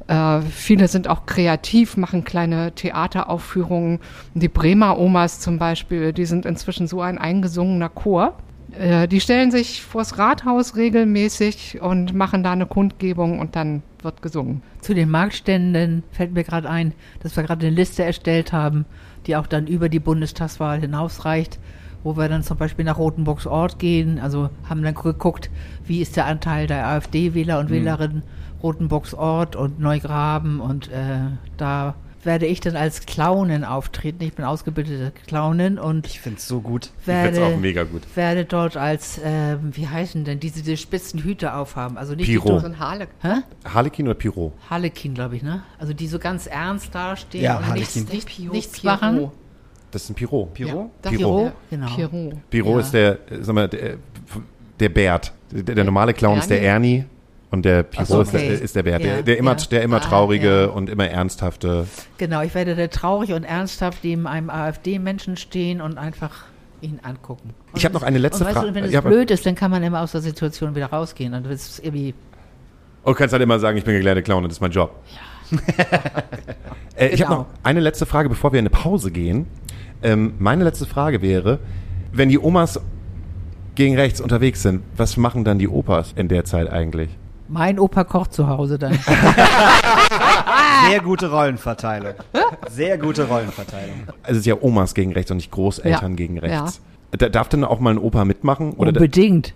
Äh, viele sind auch kreativ, machen kleine Theateraufführungen. Die Bremer Omas zum Beispiel, die sind inzwischen so ein eingesungener Chor. Äh, die stellen sich vors Rathaus regelmäßig und machen da eine Kundgebung und dann wird gesungen. Zu den Marktständen fällt mir gerade ein, dass wir gerade eine Liste erstellt haben, die auch dann über die Bundestagswahl hinausreicht, wo wir dann zum Beispiel nach Rotenburgs Ort gehen, also haben dann geguckt, wie ist der Anteil der AfD-Wähler und Wählerinnen Rotenburgs Ort und Neugraben und äh, da werde ich dann als Clownin auftreten. Ich bin ausgebildete Clownin und Ich find's so gut. werde, auch mega gut. werde dort als, ähm, wie heißen denn, diese, diese spitzen Hüte aufhaben. Also nicht Piro. die ein Harle. Hä? Harlekin oder Pyro? Harlekin, glaube ich, ne? Also die so ganz ernst dastehen Ja, und nichts, Harlekin. nicht, Piro- nichts Piro. machen. Das ist ein Pyro. Piro? Ja, Piro. Piro, genau. Piro. Pyro Ja. ist der, äh, sag mal, der, der Bert. Der, der normale Clown ist der Ernie und der Ach so, ist, der, okay. ist der Bert. Ja, Der, der immer, ja. der immer Ah, traurige ja. und immer ernsthafte. Genau, ich werde da traurig und ernsthaft neben einem AfD-Menschen stehen und einfach ihn angucken. Ich habe noch eine letzte und weißt Frage. du, wenn es Ja, blöd ist, dann kann man immer aus der Situation wieder rausgehen. Und ist irgendwie, Und du kannst halt immer sagen, ich bin gelernte Clown und das ist mein Job. [laughs] äh, Ich habe Genau. noch eine letzte Frage, bevor wir in eine Pause gehen. Ähm, meine letzte Frage wäre, wenn die Omas gegen rechts unterwegs sind, was machen dann die Opas in der Zeit eigentlich? Mein Opa kocht zu Hause dann. [laughs] Sehr gute Rollenverteilung. Sehr gute Rollenverteilung. Also es ist ja Omas gegen rechts und nicht Großeltern Ja. gegen rechts. Da darf dann auch mal ein Opa mitmachen? Oder Unbedingt.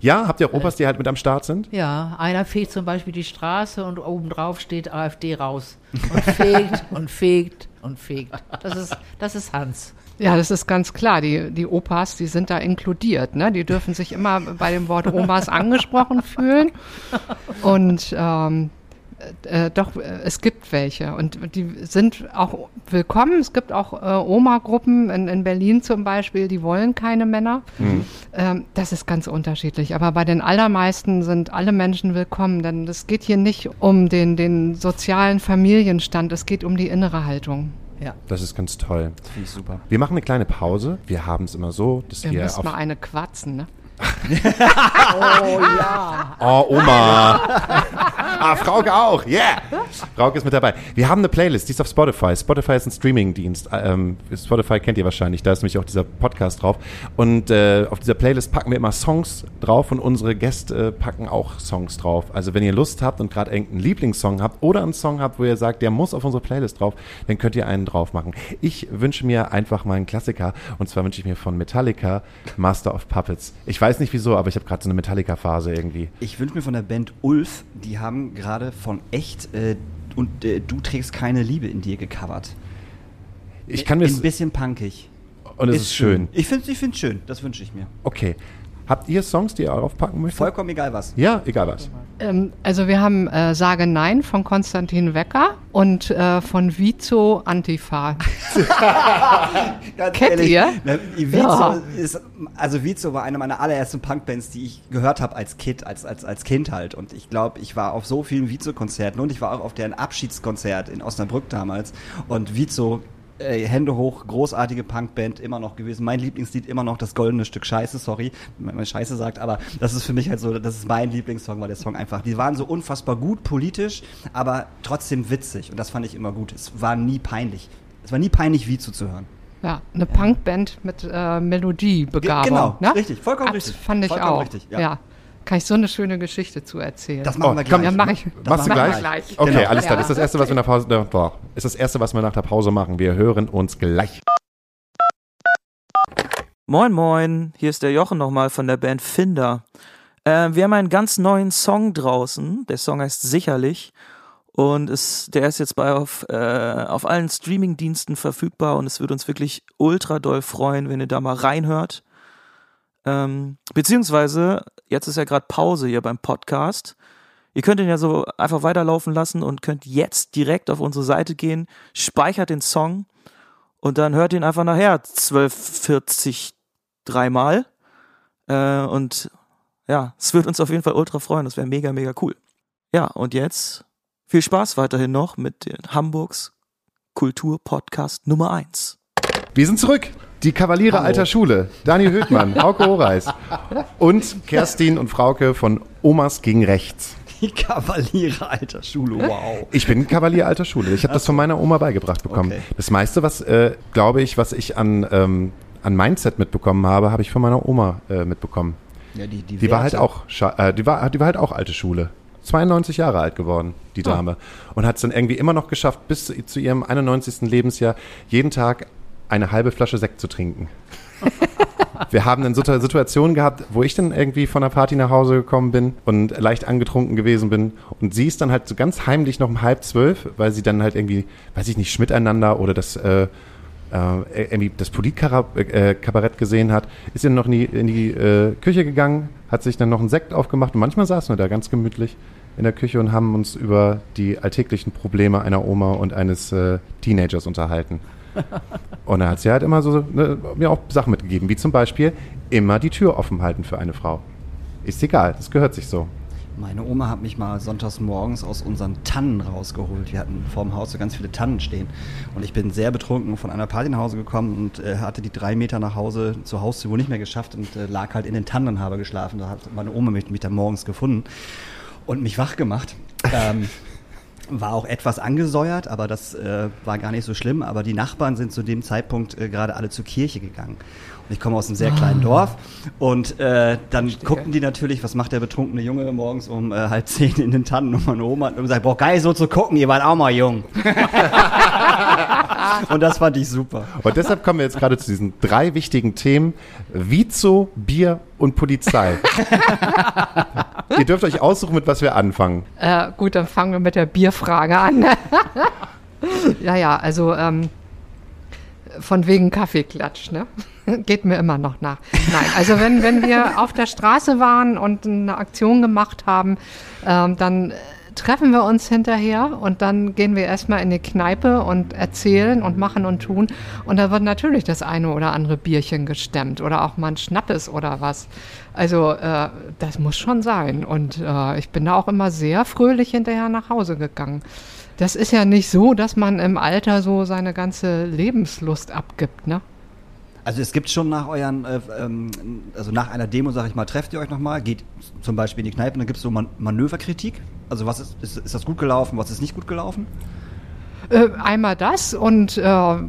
ja, habt ihr auch Opas, die halt mit am Start sind? Ja, einer fegt zum Beispiel die Straße und obendrauf steht AfD raus. Und fegt und fegt und fegt. Das ist, das ist Hans. Ja, das ist ganz klar. Die, die Opas, die sind da inkludiert. Ne? Die dürfen sich immer bei dem Wort Omas angesprochen fühlen. Und ähm, Äh, doch, äh, es gibt welche und die sind auch willkommen. Es gibt auch äh, Oma-Gruppen in, in Berlin zum Beispiel, die wollen keine Männer. Ähm, das ist ganz unterschiedlich. Aber bei den allermeisten sind alle Menschen willkommen, denn es geht hier nicht um den, den sozialen Familienstand, es geht um die innere Haltung. Ja. Das ist ganz toll. Finde ich super. Wir machen eine kleine Pause. Wir haben es immer so, dass Ihr wir müsst auf mal eine quatschen, ne? Oh, Oma. ah, Frauke auch. Yeah. Frauke ist mit dabei. Wir haben eine Playlist, die ist auf Spotify. Spotify ist ein Streamingdienst. Ähm, Spotify kennt ihr wahrscheinlich. Da ist nämlich auch dieser Podcast drauf. Und äh, auf dieser Playlist packen wir immer Songs drauf und unsere Gäste packen auch Songs drauf. Also wenn ihr Lust habt und gerade irgendeinen Lieblingssong habt oder einen Song habt, wo ihr sagt, der muss auf unsere Playlist drauf, dann könnt ihr einen drauf machen. Ich wünsche mir einfach mal einen Klassiker. Und zwar wünsche ich mir von Metallica Master of Puppets. Ich weiß nicht wieso, aber ich habe gerade so eine Metallica-Phase irgendwie. Ich wünsche mir von der Band Ulf, die haben gerade von echt äh, und äh, du trägst keine Liebe in dir gecovert. Ich kann mir Ein bisschen punkig. und es ist, schön. Ich finde es ich schön, das wünsche ich mir. Okay. Habt ihr Songs, die ihr draufpacken möchtet? Vollkommen egal was. Ja, egal was. Ähm, also wir haben äh, Sage Nein von Konstantin Wecker und äh, von Vizo Antifa. [laughs] Ganz Kennt ihr? Na, Vizo Ja. ist, also Vizo war eine meiner allerersten Punkbands, die ich gehört habe als Kid, als, als, als Kind halt. Und ich glaube, ich war auf so vielen Vizo-Konzerten und ich war auch auf deren Abschiedskonzert in Osnabrück damals. Und Vizo, äh, Hände hoch, großartige Punkband, immer noch gewesen. Mein Lieblingslied immer noch das goldene Stück Scheiße, sorry, wenn man Scheiße sagt, aber das ist für mich halt so, das ist mein Lieblingssong, weil der Song einfach, die waren so unfassbar gut politisch, aber trotzdem witzig. Und das fand ich immer gut. Es war nie peinlich. Es war nie peinlich, Vizo zu hören. Ja, eine Punkband mit äh, Melodiebegabung. Ge- genau, ne? richtig, vollkommen Abs- richtig. Fand ich Vollkommen auch. richtig, ja. ja. Kann ich so eine schöne Geschichte zu erzählen. Das machen Oh, wir komm, gleich. ja, mach ich. Machst du gleich? gleich. Okay, Genau. alles klar. Das ist das erste, was wir nach Pause, boah, ist das erste, was wir nach der Pause machen. Wir hören uns gleich. Moin Moin, hier ist der Jochen nochmal von der Band Finder. Äh, wir haben einen ganz neuen Song draußen. Der Song heißt Sicherlich. Und ist, der ist jetzt bei auf, äh, auf allen Streamingdiensten verfügbar und es würde uns wirklich ultra doll freuen, wenn ihr da mal reinhört. Ähm, beziehungsweise, jetzt ist ja gerade Pause hier beim Podcast. Ihr könnt ihn ja so einfach weiterlaufen lassen und könnt jetzt direkt auf unsere Seite gehen, speichert den Song und dann hört ihn einfach nachher 1240 dreimal. Äh, und ja, es wird uns auf jeden Fall ultra freuen. Das wäre mega, mega cool. Ja, und jetzt viel Spaß weiterhin noch mit Hamburgs Kulturpodcast Nummer 1. Wir sind zurück. Die Kavaliere Hallo. alter Schule. Daniel Höhtmann, [laughs] Hauke Horeis und Kerstin und Frauke von Omas gegen Rechts. Die Kavaliere alter Schule, wow. Ich bin Kavalier alter Schule. Ich habe das von meiner Oma beigebracht bekommen. Okay. Das meiste, was, äh, glaube ich, was ich an, ähm, an Mindset mitbekommen habe, habe ich von meiner Oma äh, mitbekommen. Ja, die, die, Die war halt auch, äh, die war, die war halt auch alte Schule. 92 Jahre alt geworden, die Dame. Und hat es dann irgendwie immer noch geschafft, bis zu ihrem 91. Lebensjahr jeden Tag eine halbe Flasche Sekt zu trinken. Wir haben dann Situ- Situationen gehabt, wo ich dann irgendwie von der Party nach Hause gekommen bin und leicht angetrunken gewesen bin. Und sie ist dann halt so ganz heimlich noch um halb zwölf, weil sie dann halt irgendwie, weiß ich nicht, Schmiteinander oder das, äh, äh, irgendwie das Politkabarett gesehen hat, ist dann noch in die, in die äh, Küche gegangen, hat sich dann noch einen Sekt aufgemacht und manchmal saßen wir da ganz gemütlich in der Küche und haben uns über die alltäglichen Probleme einer Oma und eines äh, Teenagers unterhalten. Und da hat sie halt immer so ne, mir auch Sachen mitgegeben, wie zum Beispiel immer die Tür offen halten für eine Frau. Ist egal, das gehört sich so. Meine Oma hat mich mal sonntags morgens aus unseren Tannen rausgeholt. Wir hatten vorm Haus so ganz viele Tannen stehen. Und ich bin sehr betrunken von einer Party nach Hause gekommen und äh, hatte die drei Meter nach Hause zur Haustür wohl nicht mehr geschafft und äh, lag halt in den Tannen und habe geschlafen. Da hat meine Oma mich, mich dann morgens gefunden und mich wach gemacht. Ähm, [laughs] war auch etwas angesäuert, aber das äh, war gar nicht so schlimm. Aber die Nachbarn sind zu dem Zeitpunkt äh, gerade alle zur Kirche gegangen. Und ich komme aus einem sehr kleinen Dorf. Und äh, dann guckten die natürlich, was macht der betrunkene Junge morgens um äh, halb zehn in den Tannen und meine Oma immer gesagt, boah, geil so zu gucken, ihr wart auch mal jung. [laughs] und das fand ich super. Und deshalb kommen wir jetzt gerade zu diesen drei wichtigen Themen: Vizo, Bier und Polizei. [laughs] [laughs] Ihr dürft euch aussuchen, mit was wir anfangen. Äh, gut, dann fangen wir mit der Bierfrage an. [laughs] ja, ja, also ähm, von wegen Kaffeeklatsch, ne? [laughs] Geht mir immer noch nach. Nein, also wenn, wenn wir auf der Straße waren und eine Aktion gemacht haben, ähm, dann äh, treffen wir uns hinterher und dann gehen wir erstmal in die Kneipe und erzählen und machen und tun. Und da wird natürlich das eine oder andere Bierchen gestemmt oder auch mal ein Schnappes oder was. Also äh, das muss schon sein. Und äh, ich bin da auch immer sehr fröhlich hinterher nach Hause gegangen. Das ist ja nicht so, dass man im Alter so seine ganze Lebenslust abgibt, ne? Also es gibt schon nach euren, äh, ähm, also nach einer Demo, sag ich mal, trefft ihr euch nochmal, geht zum Beispiel in die Kneipe und dann gibt es so Man Manöverkritik. Also was ist, ist, ist das gut gelaufen, was ist nicht gut gelaufen? Äh, einmal das und äh, wir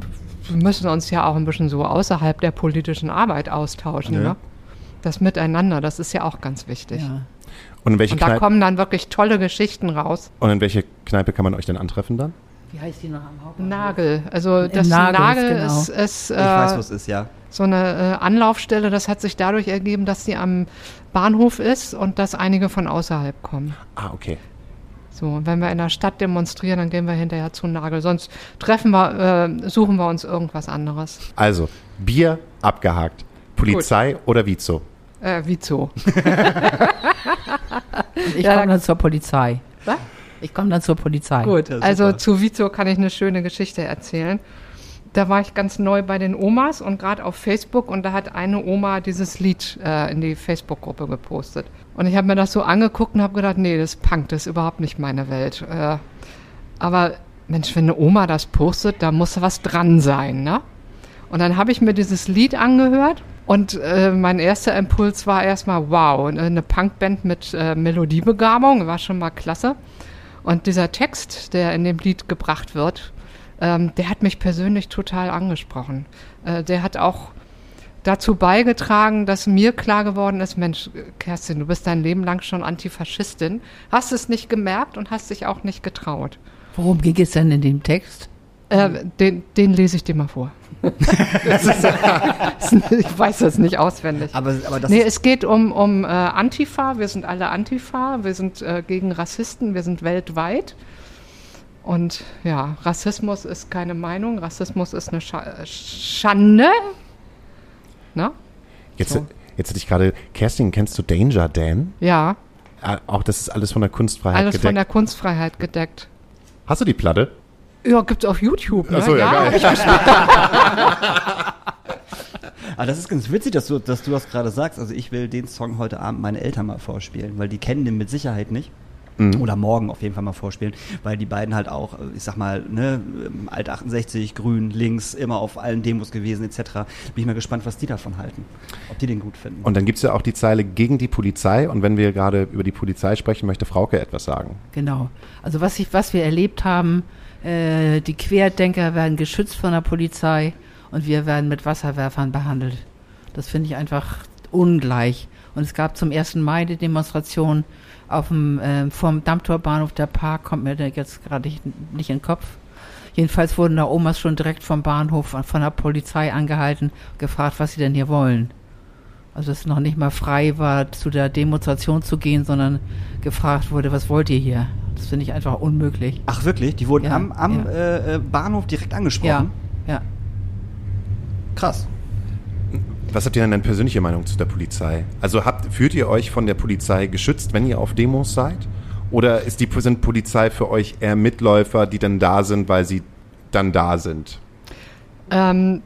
müssen uns ja auch ein bisschen so außerhalb der politischen Arbeit austauschen. Ja. Ne? Das Miteinander, das ist ja auch ganz wichtig. Ja. Und in welche Und da Kneipe, kommen dann wirklich tolle Geschichten raus. und in welche Kneipe kann man euch denn antreffen dann? Wie heißt die noch am Hauptbahnhof? Nagel, also Im das Nagel, Nagel, genau. ist, ist Ich weiß, äh, was es ist, ja. so eine äh, Anlaufstelle. Das hat sich dadurch ergeben, dass sie am Bahnhof ist und dass einige von außerhalb kommen. Ah, okay. So, und wenn wir in der Stadt demonstrieren, dann gehen wir hinterher zu Nagel. Sonst treffen wir, äh, suchen wir uns irgendwas anderes. Also, Bier abgehakt. Polizei oder Vizo? Äh, wie so. [laughs] Ich Ja, komme da- dann zur Polizei. Was? Ich komme dann zur Polizei. Gut, Ja, also zu Vizo kann ich eine schöne Geschichte erzählen. Da war ich ganz neu bei den Omas und gerade auf Facebook und da hat eine Oma dieses Lied äh, in die Facebook-Gruppe gepostet. Und ich habe mir das so angeguckt und habe gedacht, nee, das ist Punk, das ist überhaupt nicht meine Welt. Äh, aber Mensch, wenn eine Oma das postet, da muss was dran sein, ne? Und dann habe ich mir dieses Lied angehört und äh, mein erster Impuls war erstmal, wow, eine Punkband mit äh, Melodiebegabung, war schon mal klasse. Und dieser Text, der in dem Lied gebracht wird, ähm, der hat mich persönlich total angesprochen. Äh, der hat auch dazu beigetragen, dass mir klar geworden ist, Mensch, Kerstin, du bist dein Leben lang schon Antifaschistin, hast es nicht gemerkt und hast dich auch nicht getraut. Worum ging es denn in dem Text? Äh, den, den lese ich dir mal vor. Das ist, ich weiß das nicht auswendig. Aber, aber das Nee, es geht um, um äh, Antifa. Wir sind alle Antifa. Wir sind äh, gegen Rassisten. Wir sind weltweit. Und ja, Rassismus ist keine Meinung. Rassismus ist eine Scha äh, Schande. Na? Jetzt, So. jetzt hätte ich gerade, Kerstin, kennst du Danger Dan? Ja, Ah, Auch das ist alles von der Kunstfreiheit alles gedeckt. von der Kunstfreiheit gedeckt. Hast du die Platte? Ja, gibt's auf YouTube. Ne? Ach so, ja, geil. aber [laughs] das ist ganz witzig, dass du, dass du das gerade sagst. Also ich will den Song heute Abend meine Eltern mal vorspielen, weil die kennen den mit Sicherheit nicht. Oder morgen auf jeden Fall mal vorspielen, weil die beiden halt auch, äh, ich sag mal, ne, ähm, Alt 68, Grün, links, immer auf allen Demos gewesen etc. Bin ich mal gespannt, was die davon halten. Ob die den gut finden. Und dann gibt es ja auch die Zeile gegen die Polizei. Und wenn wir gerade über die Polizei sprechen, möchte Frauke etwas sagen. Genau. Also was, ich, was wir erlebt haben, äh, die Querdenker werden geschützt von der Polizei und wir werden mit Wasserwerfern behandelt. Das finde ich einfach ungleich. Und es gab zum 1. Mai die Demonstration auf dem, äh, vom Dammtorbahnhof, der Park, kommt mir jetzt gerade nicht, nicht in den Kopf. Jedenfalls wurden da Omas schon direkt vom Bahnhof von der Polizei angehalten, gefragt, was sie denn hier wollen. Also es noch nicht mal frei war, zu der Demonstration zu gehen, sondern gefragt wurde, was wollt ihr hier? Das finde ich einfach unmöglich. Ach wirklich? Die wurden Ja, am, am ja. äh, äh, Bahnhof direkt Ja, angesprochen? ja. Krass. Was habt ihr denn denn persönliche Meinung zu der Polizei? Also habt, fühlt ihr euch von der Polizei geschützt, wenn ihr auf Demos seid? Oder ist die sind Polizei für euch eher Mitläufer, die dann da sind, weil sie dann da sind? Ähm,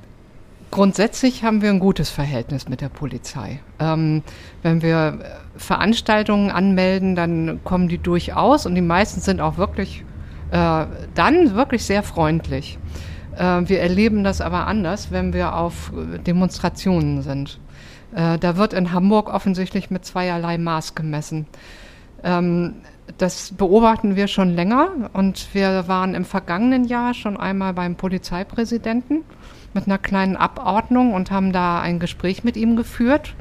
grundsätzlich haben wir ein gutes Verhältnis mit der Polizei. Ähm, wenn wir äh, Veranstaltungen anmelden, dann kommen die durchaus und die meisten sind auch wirklich äh, dann wirklich sehr freundlich. Äh, wir erleben das aber anders, wenn wir auf äh, Demonstrationen sind. Äh, da wird in Hamburg offensichtlich mit zweierlei Maß gemessen. Ähm, das beobachten wir schon länger und wir waren im vergangenen Jahr schon einmal beim Polizeipräsidenten mit einer kleinen Abordnung und haben da ein Gespräch mit ihm geführt,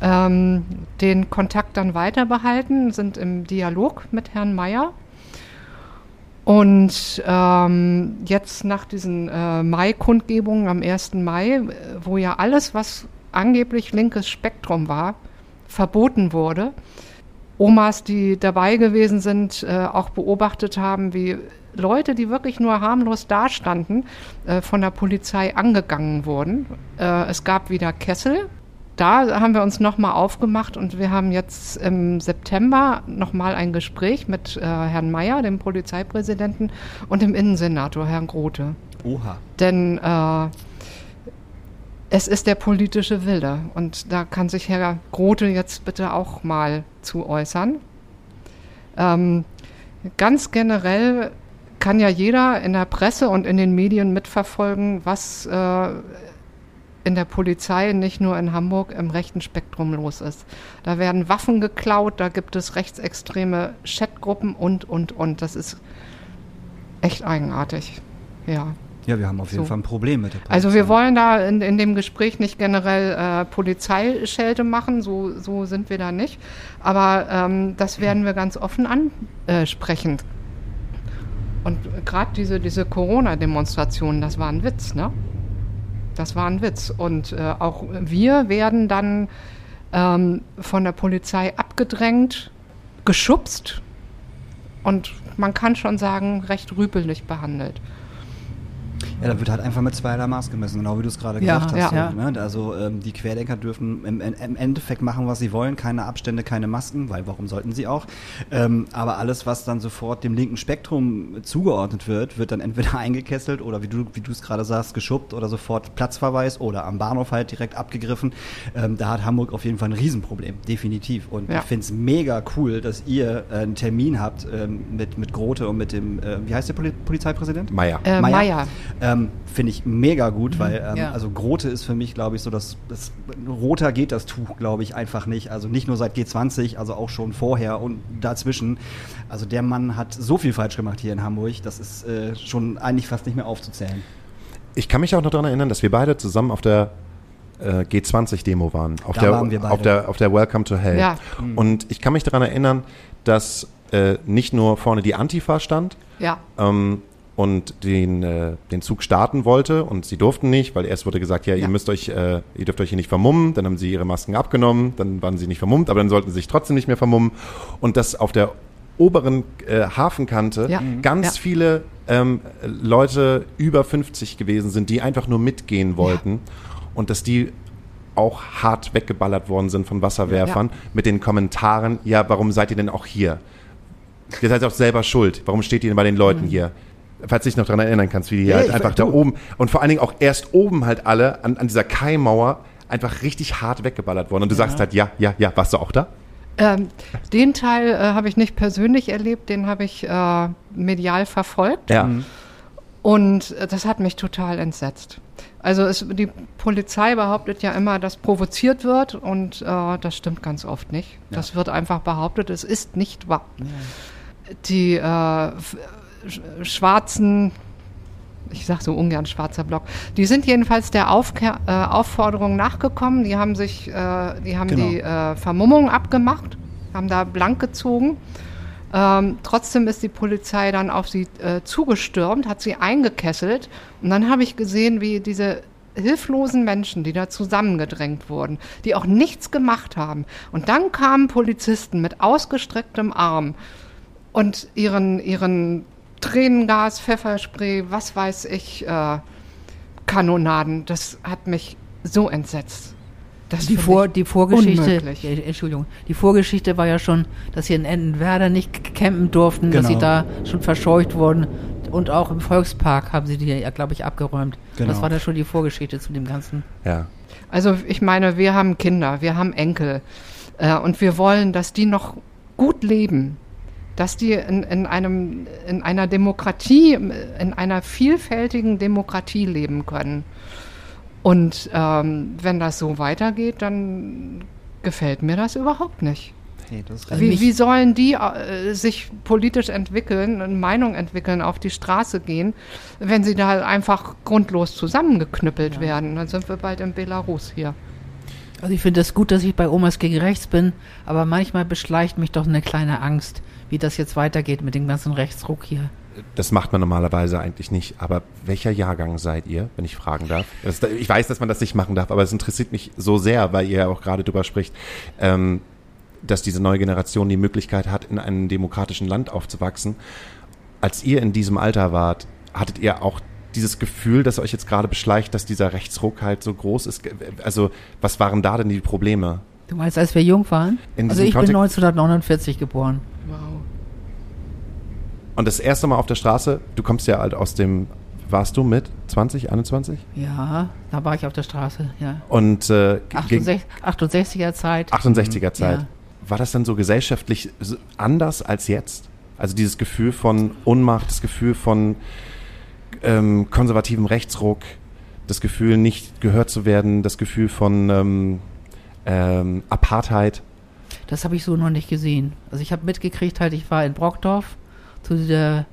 ähm, den Kontakt dann weiter behalten, sind im Dialog mit Herrn Mayer. Und ähm, jetzt nach diesen äh, Mai-Kundgebungen am 1. Mai, äh, wo ja alles, was angeblich linkes Spektrum war, verboten wurde, Omas, die dabei gewesen sind, äh, auch beobachtet haben, wie Leute, die wirklich nur harmlos dastanden, äh, von der Polizei angegangen wurden. Äh, es gab wieder Kessel. da haben wir uns nochmal aufgemacht und wir haben jetzt im September nochmal ein Gespräch mit äh, Herrn Mayer, dem Polizeipräsidenten, und dem Innensenator, Herrn Grote. Oha. Denn äh, es ist der politische Wille und da kann sich Herr Grote jetzt bitte auch mal zu äußern. Ähm, ganz generell kann ja jeder in der Presse und in den Medien mitverfolgen, was äh, in der Polizei, nicht nur in Hamburg, im rechten Spektrum los ist. Da werden Waffen geklaut, da gibt es rechtsextreme Chatgruppen und, und, und. Das ist echt eigenartig. Ja. Ja, wir haben auf jeden So. Fall ein Problem mit der Polizei. Also wir wollen da in, in dem Gespräch nicht generell äh, Polizeischelte machen, so, so sind wir da nicht. Aber ähm, das werden wir ganz offen ansprechen. Und gerade diese, diese Corona-Demonstrationen, das war ein Witz, ne? Das war ein Witz. Und äh, auch wir werden dann ähm, von der Polizei abgedrängt, geschubst und man kann schon sagen, recht rüpelig behandelt. Ja, da wird halt einfach mit zweierlei Maß gemessen, genau wie du es gerade Ja, gesagt hast. ja. so, ne? Also ähm, die Querdenker dürfen im, im Endeffekt machen, was sie wollen. Keine Abstände, keine Masken, weil warum sollten sie auch? Ähm, aber alles, was dann sofort dem linken Spektrum zugeordnet wird, wird dann entweder [laughs] eingekesselt oder wie du wie du es gerade sagst, geschubbt oder sofort Platzverweis oder am Bahnhof halt direkt abgegriffen. Ähm, da hat Hamburg auf jeden Fall ein Riesenproblem, definitiv. Und Ja. ich finde es mega cool, dass ihr äh, einen Termin habt ähm, mit, mit Grote und mit dem, äh, wie heißt der Poli Polizeipräsident? Meier. Äh, Meier. Meier. Ähm, Finde ich mega gut, weil ähm, Ja. also Grote ist für mich, glaube ich, so das, das roter geht das Tuch, glaube ich, einfach nicht. Also nicht nur seit G20, also auch schon vorher und dazwischen. Also der Mann hat so viel falsch gemacht hier in Hamburg, das ist äh, schon eigentlich fast nicht mehr aufzuzählen. Ich kann mich auch noch daran erinnern, dass wir beide zusammen auf der äh, G20-Demo waren. Auf Da der, waren wir beide. Auf der, auf der Welcome to Hell. Ja. Und ich kann mich daran erinnern, dass äh, nicht nur vorne die Antifa stand Ja. ähm, und den, äh, den Zug starten wollte und sie durften nicht, weil erst wurde gesagt, ja, Ja. ihr müsst euch, äh, ihr dürft euch hier nicht vermummen, dann haben sie ihre Masken abgenommen, dann waren sie nicht vermummt, aber dann sollten sie sich trotzdem nicht mehr vermummen und dass auf der oberen äh, Hafenkante Ja. ganz Ja. viele ähm, Leute über 50 gewesen sind, die einfach nur mitgehen wollten und dass die auch hart weggeballert worden sind von Wasserwerfern mit den Kommentaren, ja, warum seid ihr denn auch hier? Ihr seid doch selber schuld. Warum steht ihr denn bei den Leuten hier? Falls du dich noch daran erinnern kannst, wie die Ja, halt einfach da oben und vor allen Dingen auch erst oben halt alle an, an dieser Kaimauer einfach richtig hart weggeballert worden. Und du sagst halt, ja, ja, ja, warst du auch da? Ähm, den Teil äh, habe ich nicht persönlich erlebt, den habe ich äh, medial verfolgt. Ja. Und äh, das hat mich total entsetzt. Also es, die Polizei behauptet ja immer, dass provoziert wird und äh, das stimmt ganz oft nicht. Das wird einfach behauptet, es ist nicht wahr. Die äh, schwarzen, ich sage so ungern schwarzer Block, die sind jedenfalls der Aufke äh, Aufforderung nachgekommen. Die haben sich, äh, die haben Genau. die äh, Vermummung abgemacht, haben da blank gezogen. Ähm, trotzdem ist die Polizei dann auf sie äh, zugestürmt, hat sie eingekesselt. Und dann habe ich gesehen, wie diese hilflosen Menschen, die da zusammengedrängt wurden, die auch nichts gemacht haben. Und dann kamen Polizisten mit ausgestrecktem Arm und ihren, ihren Tränengas, Pfefferspray, was weiß ich, äh, Kanonaden. Das hat mich so entsetzt. Das Die, Vor, die Vorgeschichte, unmöglich. ja, Entschuldigung, die Vorgeschichte war ja schon, dass sie in Entenwerder nicht campen durften, dass sie Genau. da schon verscheucht wurden. Und auch im Volkspark haben sie die ja, glaube ich, abgeräumt. Genau. Das war da schon die Vorgeschichte zu dem Ganzen. Ja. Also ich meine, wir haben Kinder, wir haben Enkel äh, und wir wollen, dass die noch gut leben, dass die in, in, einem, in einer Demokratie, in einer vielfältigen Demokratie leben können. Und ähm, wenn das so weitergeht, dann gefällt mir das überhaupt nicht. Nee, das Wie, wie sollen die äh, sich politisch entwickeln, eine Meinung entwickeln, auf die Straße gehen, wenn sie da einfach grundlos zusammengeknüppelt werden? Dann sind wir bald in Belarus hier. Also ich finde es gut, dass ich bei Omas gegen rechts bin, aber manchmal beschleicht mich doch eine kleine Angst, wie das jetzt weitergeht mit dem ganzen Rechtsruck hier. Das macht man normalerweise eigentlich nicht. Aber welcher Jahrgang seid ihr, wenn ich fragen darf? Das, ich weiß, dass man das nicht machen darf, aber es interessiert mich so sehr, weil ihr ja auch gerade drüber spricht, ähm, dass diese neue Generation die Möglichkeit hat, in einem demokratischen Land aufzuwachsen. Als ihr in diesem Alter wart, hattet ihr auch dieses Gefühl, das euch jetzt gerade beschleicht, dass dieser Rechtsruck halt so groß ist? Also, was waren da denn die Probleme? Du meinst, als wir jung waren? In also ich bin Kontext- 1949 geboren. Wow. Und das erste Mal auf der Straße, du kommst ja halt aus dem, warst du mit 20, 21? Ja, da war ich auf der Straße, ja. Und äh, gegen 68, 68er Zeit. 68er Zeit. Ja. War das dann so gesellschaftlich anders als jetzt? Also dieses Gefühl von Unmacht, das Gefühl von ähm, konservativem Rechtsruck, das Gefühl, nicht gehört zu werden, das Gefühl von ähm, ähm, Apartheid. Das habe ich so noch nicht gesehen. Also ich habe mitgekriegt, halt, ich war in Brockdorf zu dieser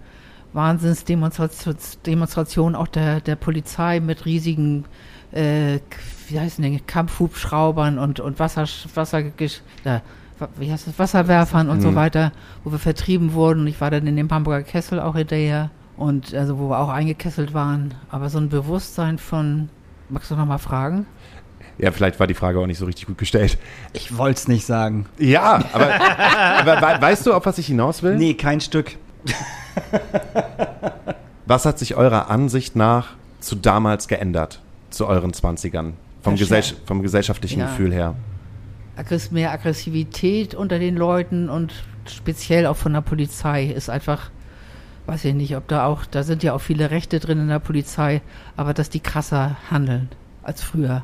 Wahnsinnsdemonstration Demonstration auch der, der Polizei mit riesigen, äh, wie heißen die, Kampfhubschraubern und, und Wasser, Wasser, ja, wie heißt das, Wasserwerfern und so Mhm. weiter, wo wir vertrieben wurden. Und ich war dann in dem Hamburger Kessel auch hinterher und also wo wir auch eingekesselt waren. Aber so ein Bewusstsein von, magst du noch mal fragen? Ja, vielleicht war die Frage auch nicht so richtig gut gestellt. Ich wollte es nicht sagen. Ja, aber, [laughs] aber we- weißt du, auf was ich hinaus will? Nee, kein Stück. [laughs] Was hat sich eurer Ansicht nach zu damals geändert, zu euren 20ern? Vom, Gesell vom gesellschaftlichen Ja. Gefühl her. Mehr Aggressivität unter den Leuten und speziell auch von der Polizei ist einfach, weiß ich nicht, ob da auch, da sind ja auch viele Rechte drin in der Polizei, aber dass die krasser handeln als früher.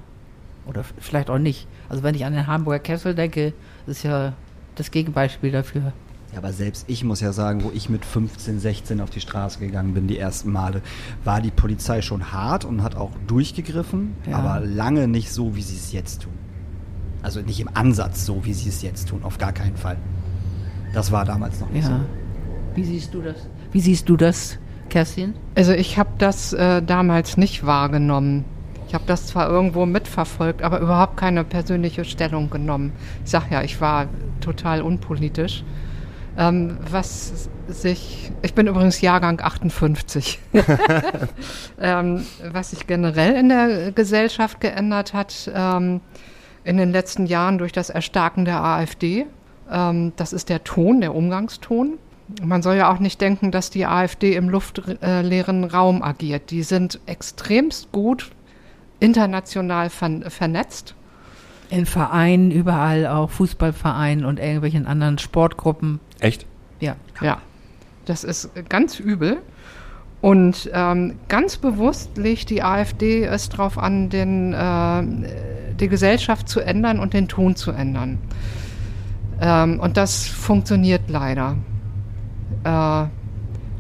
Oder vielleicht auch nicht. Also wenn ich an den Hamburger Kessel denke, ist ja das Gegenbeispiel dafür. Ja, aber selbst ich muss ja sagen, wo ich mit 15, 16 auf die Straße gegangen bin, die ersten Male, war die Polizei schon hart und hat auch durchgegriffen, Ja. aber lange nicht so, wie sie es jetzt tun. Also nicht im Ansatz so, wie sie es jetzt tun, auf gar keinen Fall. Das war damals noch nicht Ja. Wie siehst du das? Wie siehst du das, Kerstin? Also ich habe das äh, damals nicht wahrgenommen. Ich habe das zwar irgendwo mitverfolgt, aber überhaupt keine persönliche Stellung genommen. Ich sag ja, ich war total unpolitisch. Ähm, was sich, ich bin übrigens Jahrgang 58. [laughs] ähm, was sich generell in der Gesellschaft geändert hat ähm, in den letzten Jahren durch das Erstarken der AfD, ähm, das ist der Ton, der Umgangston. Man soll ja auch nicht denken, dass die AfD im luftleeren Raum agiert. Die sind extremst gut international ver vernetzt. In Vereinen, überall auch Fußballvereinen und irgendwelchen anderen Sportgruppen. Echt? Ja. Ja, das ist ganz übel. Und ähm, ganz bewusst legt die AfD es darauf an, den, äh, die Gesellschaft zu ändern und den Ton zu ändern. Ähm, und das funktioniert leider. Äh,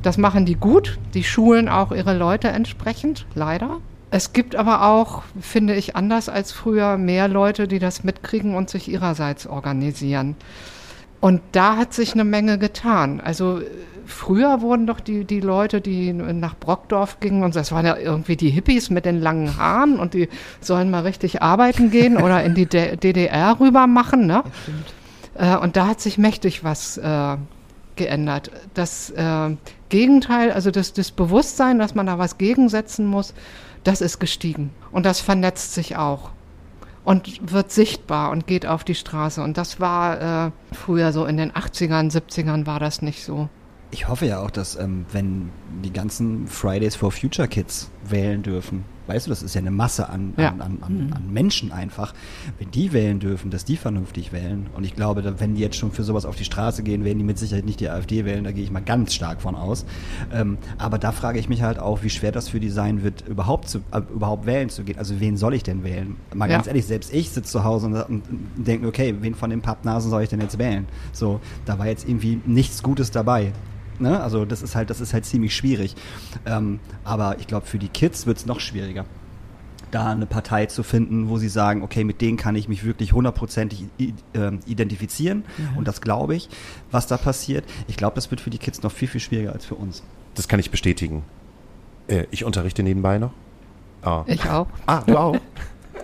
das machen die gut. Die schulen auch ihre Leute entsprechend, leider. Es gibt aber auch, finde ich, anders als früher mehr Leute, die das mitkriegen und sich ihrerseits organisieren. Und da hat sich eine Menge getan. Also äh, früher wurden doch die, die Leute, die nach Brockdorf gingen, und das waren ja irgendwie die Hippies mit den langen Haaren und die sollen mal richtig arbeiten gehen oder in die D [laughs] DDR rüber machen. Ne? Äh, und da hat sich mächtig was äh, geändert. Das äh, Gegenteil, also das, das Bewusstsein, dass man da was gegensetzen muss, das ist gestiegen. Und das vernetzt sich auch und wird sichtbar und geht auf die Straße. Und das war äh, früher so in den 80ern, 70ern war das nicht so. Ich hoffe ja auch, dass ähm, wenn die ganzen Fridays for Future Kids wählen dürfen, weißt du, das ist ja eine Masse an, Ja. an, an, an, an Menschen einfach, wenn die wählen dürfen, dass die vernünftig wählen. Und ich glaube, wenn die jetzt schon für sowas auf die Straße gehen, werden die mit Sicherheit nicht die AfD wählen, da gehe ich mal ganz stark von aus. Ähm, aber da frage ich mich halt auch, wie schwer das für die sein wird, überhaupt, zu, äh, überhaupt wählen zu gehen. Also wen soll ich denn wählen? Mal Ja. ganz ehrlich, selbst ich sitze zu Hause und, und denke, okay, wen von den Pappnasen soll ich denn jetzt wählen? So, da war jetzt irgendwie nichts Gutes dabei. Ne? Also das ist halt, das ist halt ziemlich schwierig. Ähm, aber ich glaube, für die Kids wird es noch schwieriger, da eine Partei zu finden, wo sie sagen, okay, mit denen kann ich mich wirklich hundertprozentig i- ähm, identifizieren. Und das glaube ich, was da passiert. Ich glaube, das wird für die Kids noch viel, viel schwieriger als für uns. Das kann ich bestätigen. Äh, ich unterrichte nebenbei noch. Ah, Ich auch. ah du auch.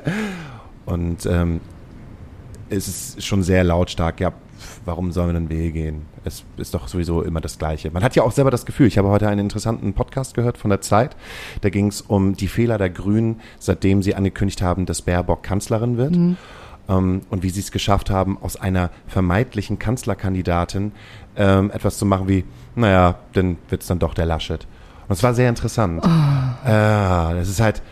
[laughs] Und ähm, es ist schon sehr lautstark. Ja, warum sollen wir denn wählen gehen? Es ist doch sowieso immer das Gleiche. Man hat ja auch selber das Gefühl, ich habe heute einen interessanten Podcast gehört von der Zeit. Da ging es um die Fehler der Grünen, seitdem sie angekündigt haben, dass Baerbock Kanzlerin wird. Ähm, und wie sie es geschafft haben, aus einer vermeintlichen Kanzlerkandidatin ähm, etwas zu machen wie, naja, dann wird's dann doch der Laschet. Und es war sehr interessant. Äh, das ist halt,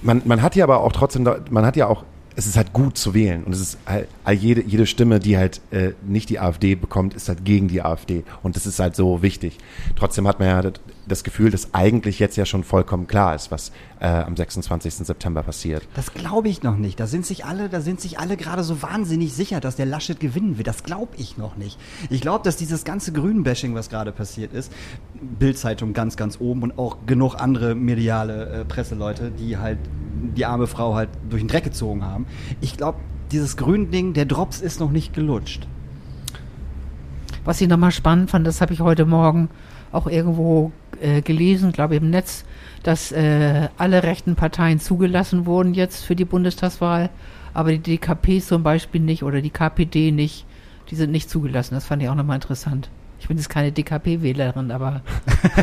man, man hat ja aber auch trotzdem, man hat ja auch, es ist halt gut zu wählen. Und es ist halt, jede, jede Stimme, die halt äh, nicht die AfD bekommt, ist halt gegen die AfD. Und das ist halt so wichtig. Trotzdem hat man ja das Gefühl, dass eigentlich jetzt ja schon vollkommen klar ist, was äh, am 26. September passiert. Das glaube ich noch nicht. Da sind sich alle, da sind sich alle gerade so wahnsinnig sicher, dass der Laschet gewinnen will. Das glaube ich noch nicht. Ich glaube, dass dieses ganze Grünbashing, was gerade passiert ist, Bildzeitung ganz, ganz oben und auch genug andere mediale äh, Presseleute, die halt die arme Frau halt durch den Dreck gezogen haben. Ich glaube, dieses Grün-Ding, der Drops ist noch nicht gelutscht. Was ich nochmal spannend fand, das habe ich heute Morgen auch irgendwo äh, gelesen, glaube ich im Netz, dass äh, alle rechten Parteien zugelassen wurden jetzt für die Bundestagswahl, aber die DKP zum Beispiel nicht oder die KPD nicht. Die sind nicht zugelassen. Das fand ich auch nochmal interessant. Ich bin jetzt keine DKP-Wählerin, aber.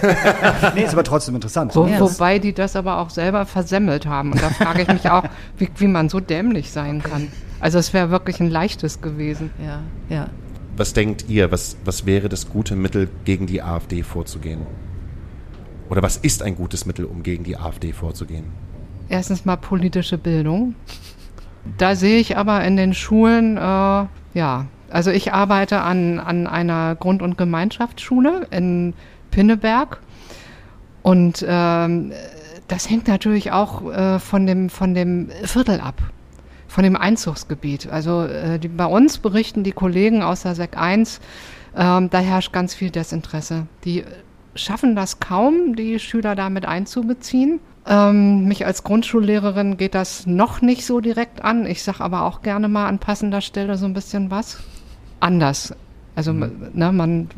[laughs] nee, ist aber trotzdem interessant. Wo, wobei die das aber auch selber versemmelt haben. Und da frage ich mich auch, wie, wie man so dämlich sein kann. Also es wäre wirklich ein leichtes gewesen. Ja, ja. Was denkt ihr, was, was wäre das gute Mittel, gegen die AfD vorzugehen? Oder was ist ein gutes Mittel, um gegen die AfD vorzugehen? Erstens mal politische Bildung. Da sehe ich aber in den Schulen, äh, ja, also ich arbeite an, an einer Grund- und Gemeinschaftsschule in Pinneberg und ähm, das hängt natürlich auch äh, von, dem, von dem Viertel ab von dem Einzugsgebiet. Also äh, die, bei uns berichten die Kollegen aus der SEC 1, ähm, da herrscht ganz viel Desinteresse. Die schaffen das kaum, die Schüler damit einzubeziehen. Ähm, mich als Grundschullehrerin geht das noch nicht so direkt an. Ich sage aber auch gerne mal an passender Stelle so ein bisschen was. Anders. Also mhm. ne, man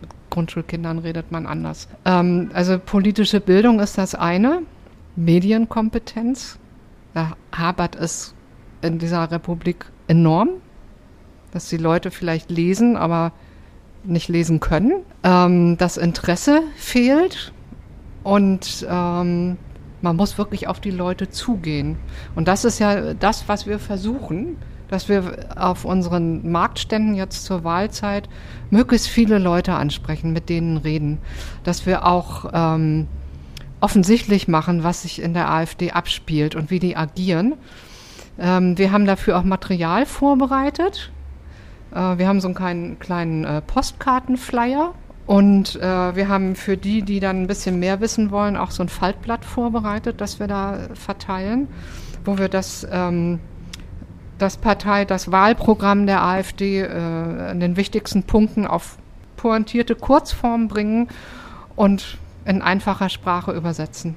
mit Grundschulkindern redet man anders. Ähm, also politische Bildung ist das eine. Medienkompetenz. Da hapert es in dieser Republik enorm, dass die Leute vielleicht lesen, aber nicht lesen können. Ähm, das Interesse fehlt und ähm, man muss wirklich auf die Leute zugehen. Und das ist ja das, was wir versuchen, dass wir auf unseren Marktständen jetzt zur Wahlzeit möglichst viele Leute ansprechen, mit denen reden, dass wir auch ähm, offensichtlich machen, was sich in der AfD abspielt und wie die agieren. Ähm, wir haben dafür auch Material vorbereitet. Äh, wir haben so einen kleinen, kleinen äh, Postkartenflyer und äh, wir haben für die, die dann ein bisschen mehr wissen wollen, auch so ein Faltblatt vorbereitet, das wir da verteilen, wo wir das, ähm, das Partei, das Wahlprogramm der AfD äh, in den wichtigsten Punkten auf pointierte Kurzform bringen und in einfacher Sprache übersetzen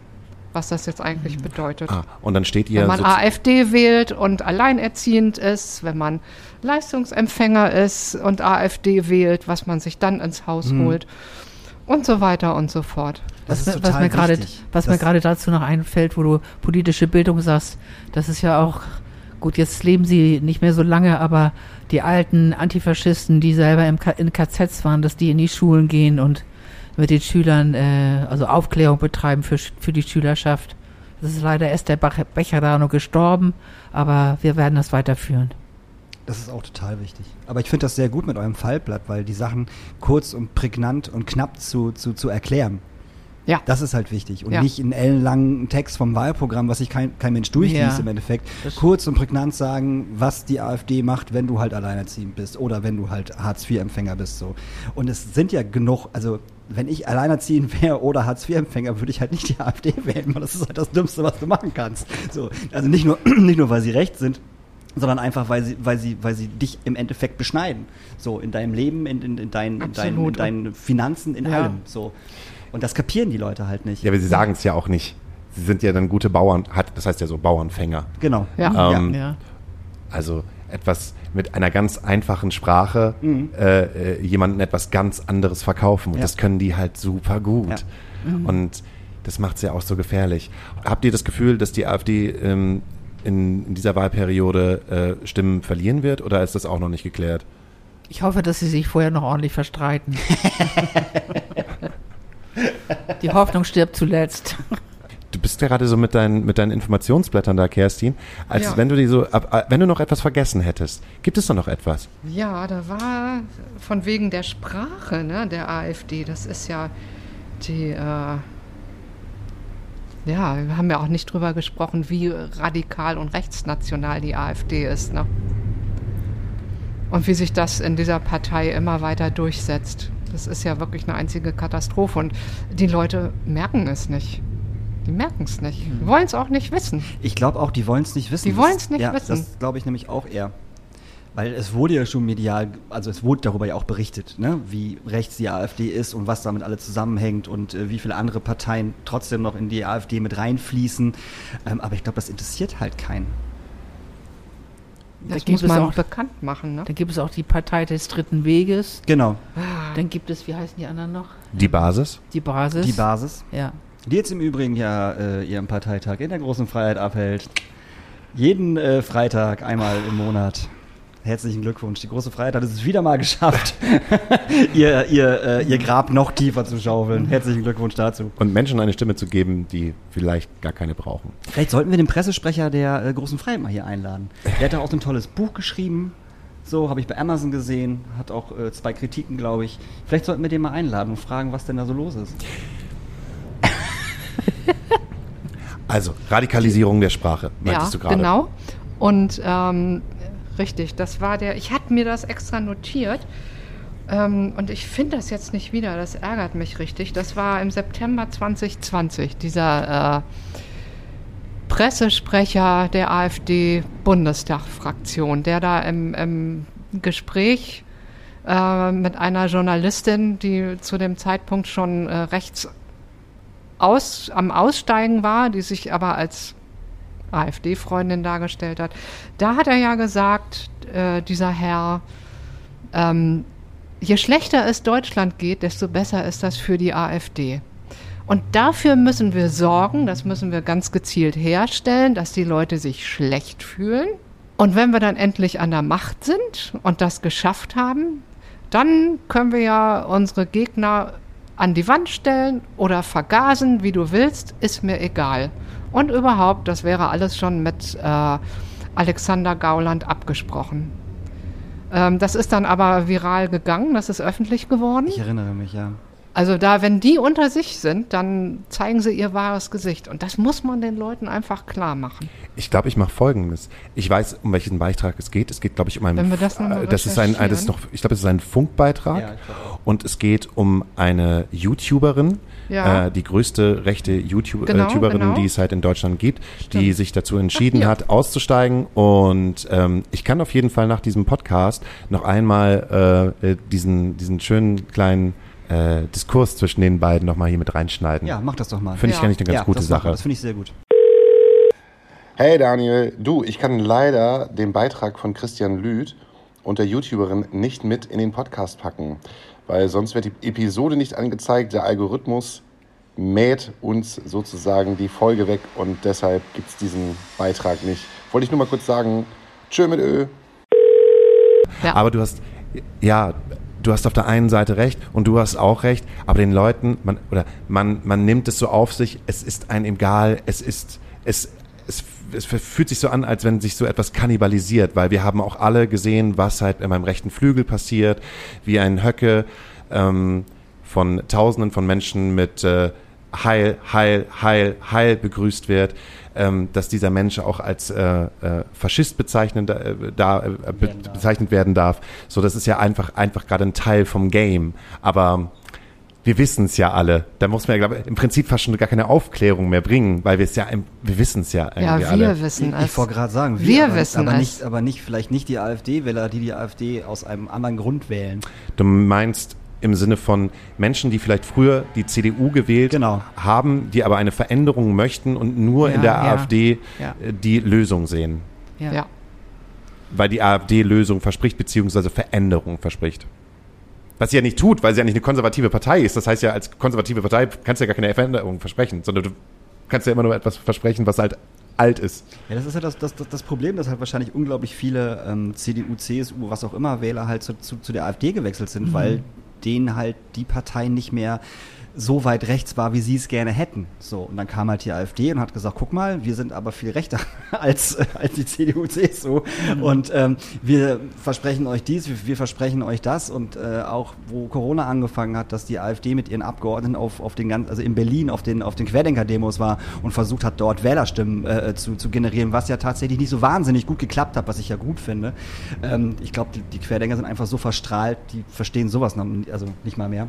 was das jetzt eigentlich mhm. bedeutet. Ah, und dann steht ihr. Wenn man AfD wählt und alleinerziehend ist, wenn man Leistungsempfänger ist und AfD wählt, was man sich dann ins Haus hm. holt und so weiter und so fort. Das was, was mir gerade, was mir gerade dazu noch einfällt, wo du politische Bildung sagst, das ist ja auch gut. Jetzt leben sie nicht mehr so lange, aber die alten Antifaschisten, die selber im K in KZs waren, dass die in die Schulen gehen und mit den Schülern, äh, also Aufklärung betreiben für, für die Schülerschaft. Das ist leider erst der Becherano gestorben, aber wir werden das weiterführen. Das ist auch total wichtig. Aber ich finde das sehr gut mit eurem Fallblatt, weil die Sachen kurz und prägnant und knapp zu, zu, zu erklären. Ja. Das ist halt wichtig. Und ja. nicht einen ellenlangen Text vom Wahlprogramm, was sich kein, kein Mensch durchliest ja. im Endeffekt. Das Kurz und prägnant sagen, was die AfD macht, wenn du halt alleinerziehend bist oder wenn du halt Hartz-IV-Empfänger bist. So. Und es sind ja genug, also wenn ich alleinerziehend [laughs] wäre oder Hartz-IV-Empfänger, würde ich halt nicht die AfD [laughs] wählen, weil das ist halt das Dümmste, was du machen kannst. So, also nicht nur, [clears throat] nicht nur, weil sie recht sind, sondern einfach, weil sie, weil sie, weil sie dich im Endeffekt beschneiden. So, in deinem Leben, in, in, in, dein, in, dein, in deinen Finanzen, in ja. allem. So. Und das kapieren die Leute halt nicht. Ja, aber sie sagen es ja auch nicht. Sie sind ja dann gute Bauern, hat, das heißt ja so Bauernfänger. Genau. Ja. Ähm, ja. Also etwas mit einer ganz einfachen Sprache mhm. äh, äh, jemanden etwas ganz anderes verkaufen. Und ja. das können die halt super gut. Ja. Mhm. Und das macht es ja auch so gefährlich. Habt ihr das Gefühl, dass die AfD ähm, in, in, dieser Wahlperiode äh, Stimmen verlieren wird oder ist das auch noch nicht geklärt? Ich hoffe, dass sie sich vorher noch ordentlich verstreiten. [laughs] die Hoffnung stirbt zuletzt du bist gerade so mit deinen, mit deinen Informationsblättern da, Kerstin, als ja. wenn du die so, ab, wenn du noch etwas vergessen hättest. Gibt es da noch etwas? Ja, da war von wegen der Sprache, ne, der AfD. Das ist ja die, äh, Ja, wir haben ja auch nicht drüber gesprochen, wie radikal und rechtsnational die AfD ist. Ne? Und wie sich das in dieser Partei immer weiter durchsetzt. Das ist ja wirklich eine einzige Katastrophe. Und die Leute merken es nicht. Die merken es nicht. Die wollen es auch nicht wissen. Ich glaube auch, die wollen es nicht wissen. Die wollen's nicht ja, wissen. Das glaube ich nämlich auch eher. Weil es wurde ja schon medial, also es wurde darüber ja auch berichtet, ne, wie rechts die AfD ist und was damit alle zusammenhängt und äh, wie viele andere Parteien trotzdem noch in die AfD mit reinfließen. Ähm, aber ich glaube, das interessiert halt keinen. Da Das gibt muss es man auch- bekannt machen. Ne? Dann gibt es auch die Partei des Dritten Weges. Genau, Dann gibt es, wie heißen die anderen noch? Die Basis? Die Basis. die Basis. Ja. Die jetzt im Übrigen ja äh, ihren Parteitag in der großen Freiheit abhält. Jeden äh, Freitag, einmal im Monat. Herzlichen Glückwunsch. Die große Freiheit hat es wieder mal geschafft, [laughs] ihr, ihr, äh, ihr Grab noch tiefer zu schaufeln. Herzlichen Glückwunsch dazu. Und Menschen eine Stimme zu geben, die vielleicht gar keine brauchen. Vielleicht sollten wir den Pressesprecher der äh, großen Freiheit mal hier einladen. Der hat ja auch so ein tolles Buch geschrieben. So, habe ich bei Amazon gesehen. Hat auch äh, zwei Kritiken, glaube ich. Vielleicht sollten wir den mal einladen und fragen, was denn da so los ist. [laughs] Also, Radikalisierung der Sprache, meintest ja, du gerade. genau. Und ähm, richtig, das war der, ich hatte mir das extra notiert ähm, und ich finde das jetzt nicht wieder, das ärgert mich richtig. Das war im September 2020, dieser äh, Pressesprecher der AfD-Bundestagfraktion, der da im, im Gespräch äh, mit einer Journalistin, die zu dem Zeitpunkt schon äh, rechts aus, am Aussteigen war, die sich aber als AfD-Freundin dargestellt hat. Da hat er ja gesagt, äh, dieser Herr, ähm, je schlechter es Deutschland geht, desto besser ist das für die AfD. Und dafür müssen wir sorgen, das müssen wir ganz gezielt herstellen, dass die Leute sich schlecht fühlen. Und wenn wir dann endlich an der Macht sind und das geschafft haben, dann können wir ja unsere Gegner an die Wand stellen oder vergasen, wie du willst, ist mir egal. Und überhaupt, das wäre alles schon mit äh, Alexander Gauland abgesprochen. Ähm, das ist dann aber viral gegangen, das ist öffentlich geworden. Ich erinnere mich, ja. Also da, wenn die unter sich sind, dann zeigen sie ihr wahres Gesicht. Und das muss man den Leuten einfach klar machen. Ich glaube, ich mache Folgendes. Ich weiß, um welchen Beitrag es geht. Es geht, glaube ich, um einen. Wenn wir das noch mal äh, das ist ein, äh, das ist noch, ich glaube, es ist ein Funkbeitrag. Ja, und es geht um eine YouTuberin, Ja. äh, die größte rechte YouTube Genau, äh, YouTuberin, genau. die es halt in Deutschland gibt, die Stimmt. sich dazu entschieden Ach, ja. hat, auszusteigen. Und ähm, ich kann auf jeden Fall nach diesem Podcast noch einmal äh, äh, diesen, diesen schönen kleinen äh, Diskurs zwischen den beiden noch mal hier mit reinschneiden. Ja, mach das doch mal. Finde ich Ja. eigentlich eine ganz ja, gute das. Sache. Das finde ich sehr gut. Hey Daniel, du, ich kann leider den Beitrag von Christian Lüth und der YouTuberin nicht mit in den Podcast packen, weil sonst wird die Episode nicht angezeigt. Der Algorithmus mäht uns sozusagen die Folge weg und deshalb gibt es diesen Beitrag nicht. Wollte ich nur mal kurz sagen, tschö mit Ö. Ja. Aber du hast, ja, du hast auf der einen Seite recht und du hast auch recht, aber den Leuten, man, oder man, man nimmt es so auf sich, es ist ein egal, es ist, es, es, es fühlt sich so an, als wenn sich so etwas kannibalisiert, weil wir haben auch alle gesehen, was halt in meinem rechten Flügel passiert, wie ein Höcke ähm, von Tausenden von Menschen mit äh, Heil, Heil, Heil, Heil begrüßt wird, ähm, dass dieser Mensch auch als äh, äh, Faschist bezeichnet, äh, da, äh, be Werden darf. bezeichnet werden darf. So, das ist ja einfach, einfach gerade ein Teil vom Game. Aber wir wissen es ja alle. Da muss man ja, glaube ich, im Prinzip fast schon gar keine Aufklärung mehr bringen, weil wir es ja, im, wir wissen es ja Ja, irgendwie wir alle. wissen Ich, es. ich wollte gerade sagen, Wir aber, wissen aber es. Nicht, aber nicht, vielleicht nicht die AfD-Wähler, die die AfD aus einem anderen Grund wählen. Du meinst im Sinne von Menschen, die vielleicht früher die CDU gewählt Genau. haben, die aber eine Veränderung möchten und nur in Ja, der ja. AfD Ja. äh, die Lösung sehen. Ja. ja. weil die AfD Lösung verspricht, beziehungsweise Veränderung verspricht. Was sie ja nicht tut, weil sie ja nicht eine konservative Partei ist. Das heißt ja, als konservative Partei kannst du ja gar keine Veränderung versprechen, sondern du kannst ja immer nur etwas versprechen, was halt alt ist. Ja, das ist ja das, das, das, das Problem, dass halt wahrscheinlich unglaublich viele ähm, CDU, CSU, was auch immer Wähler halt zu, zu, zu der AfD gewechselt sind, weil denen halt die Partei nicht mehr so weit rechts war, wie sie es gerne hätten. So, und dann kam halt die AfD und hat gesagt, guck mal, wir sind aber viel rechter [laughs] als, äh, als die CDU, CSU. Mhm. Und ähm, wir versprechen euch dies, wir, wir versprechen euch das. Und äh, auch wo Corona angefangen hat, dass die AfD mit ihren Abgeordneten auf, auf den ganzen, also in Berlin auf den, auf den Querdenker-Demos war und versucht hat, dort Wählerstimmen äh, zu, zu generieren, was ja tatsächlich nicht so wahnsinnig gut geklappt hat, was ich ja gut finde. Ähm, ich glaube, die, die Querdenker sind einfach so verstrahlt, die verstehen sowas noch, also nicht mal mehr.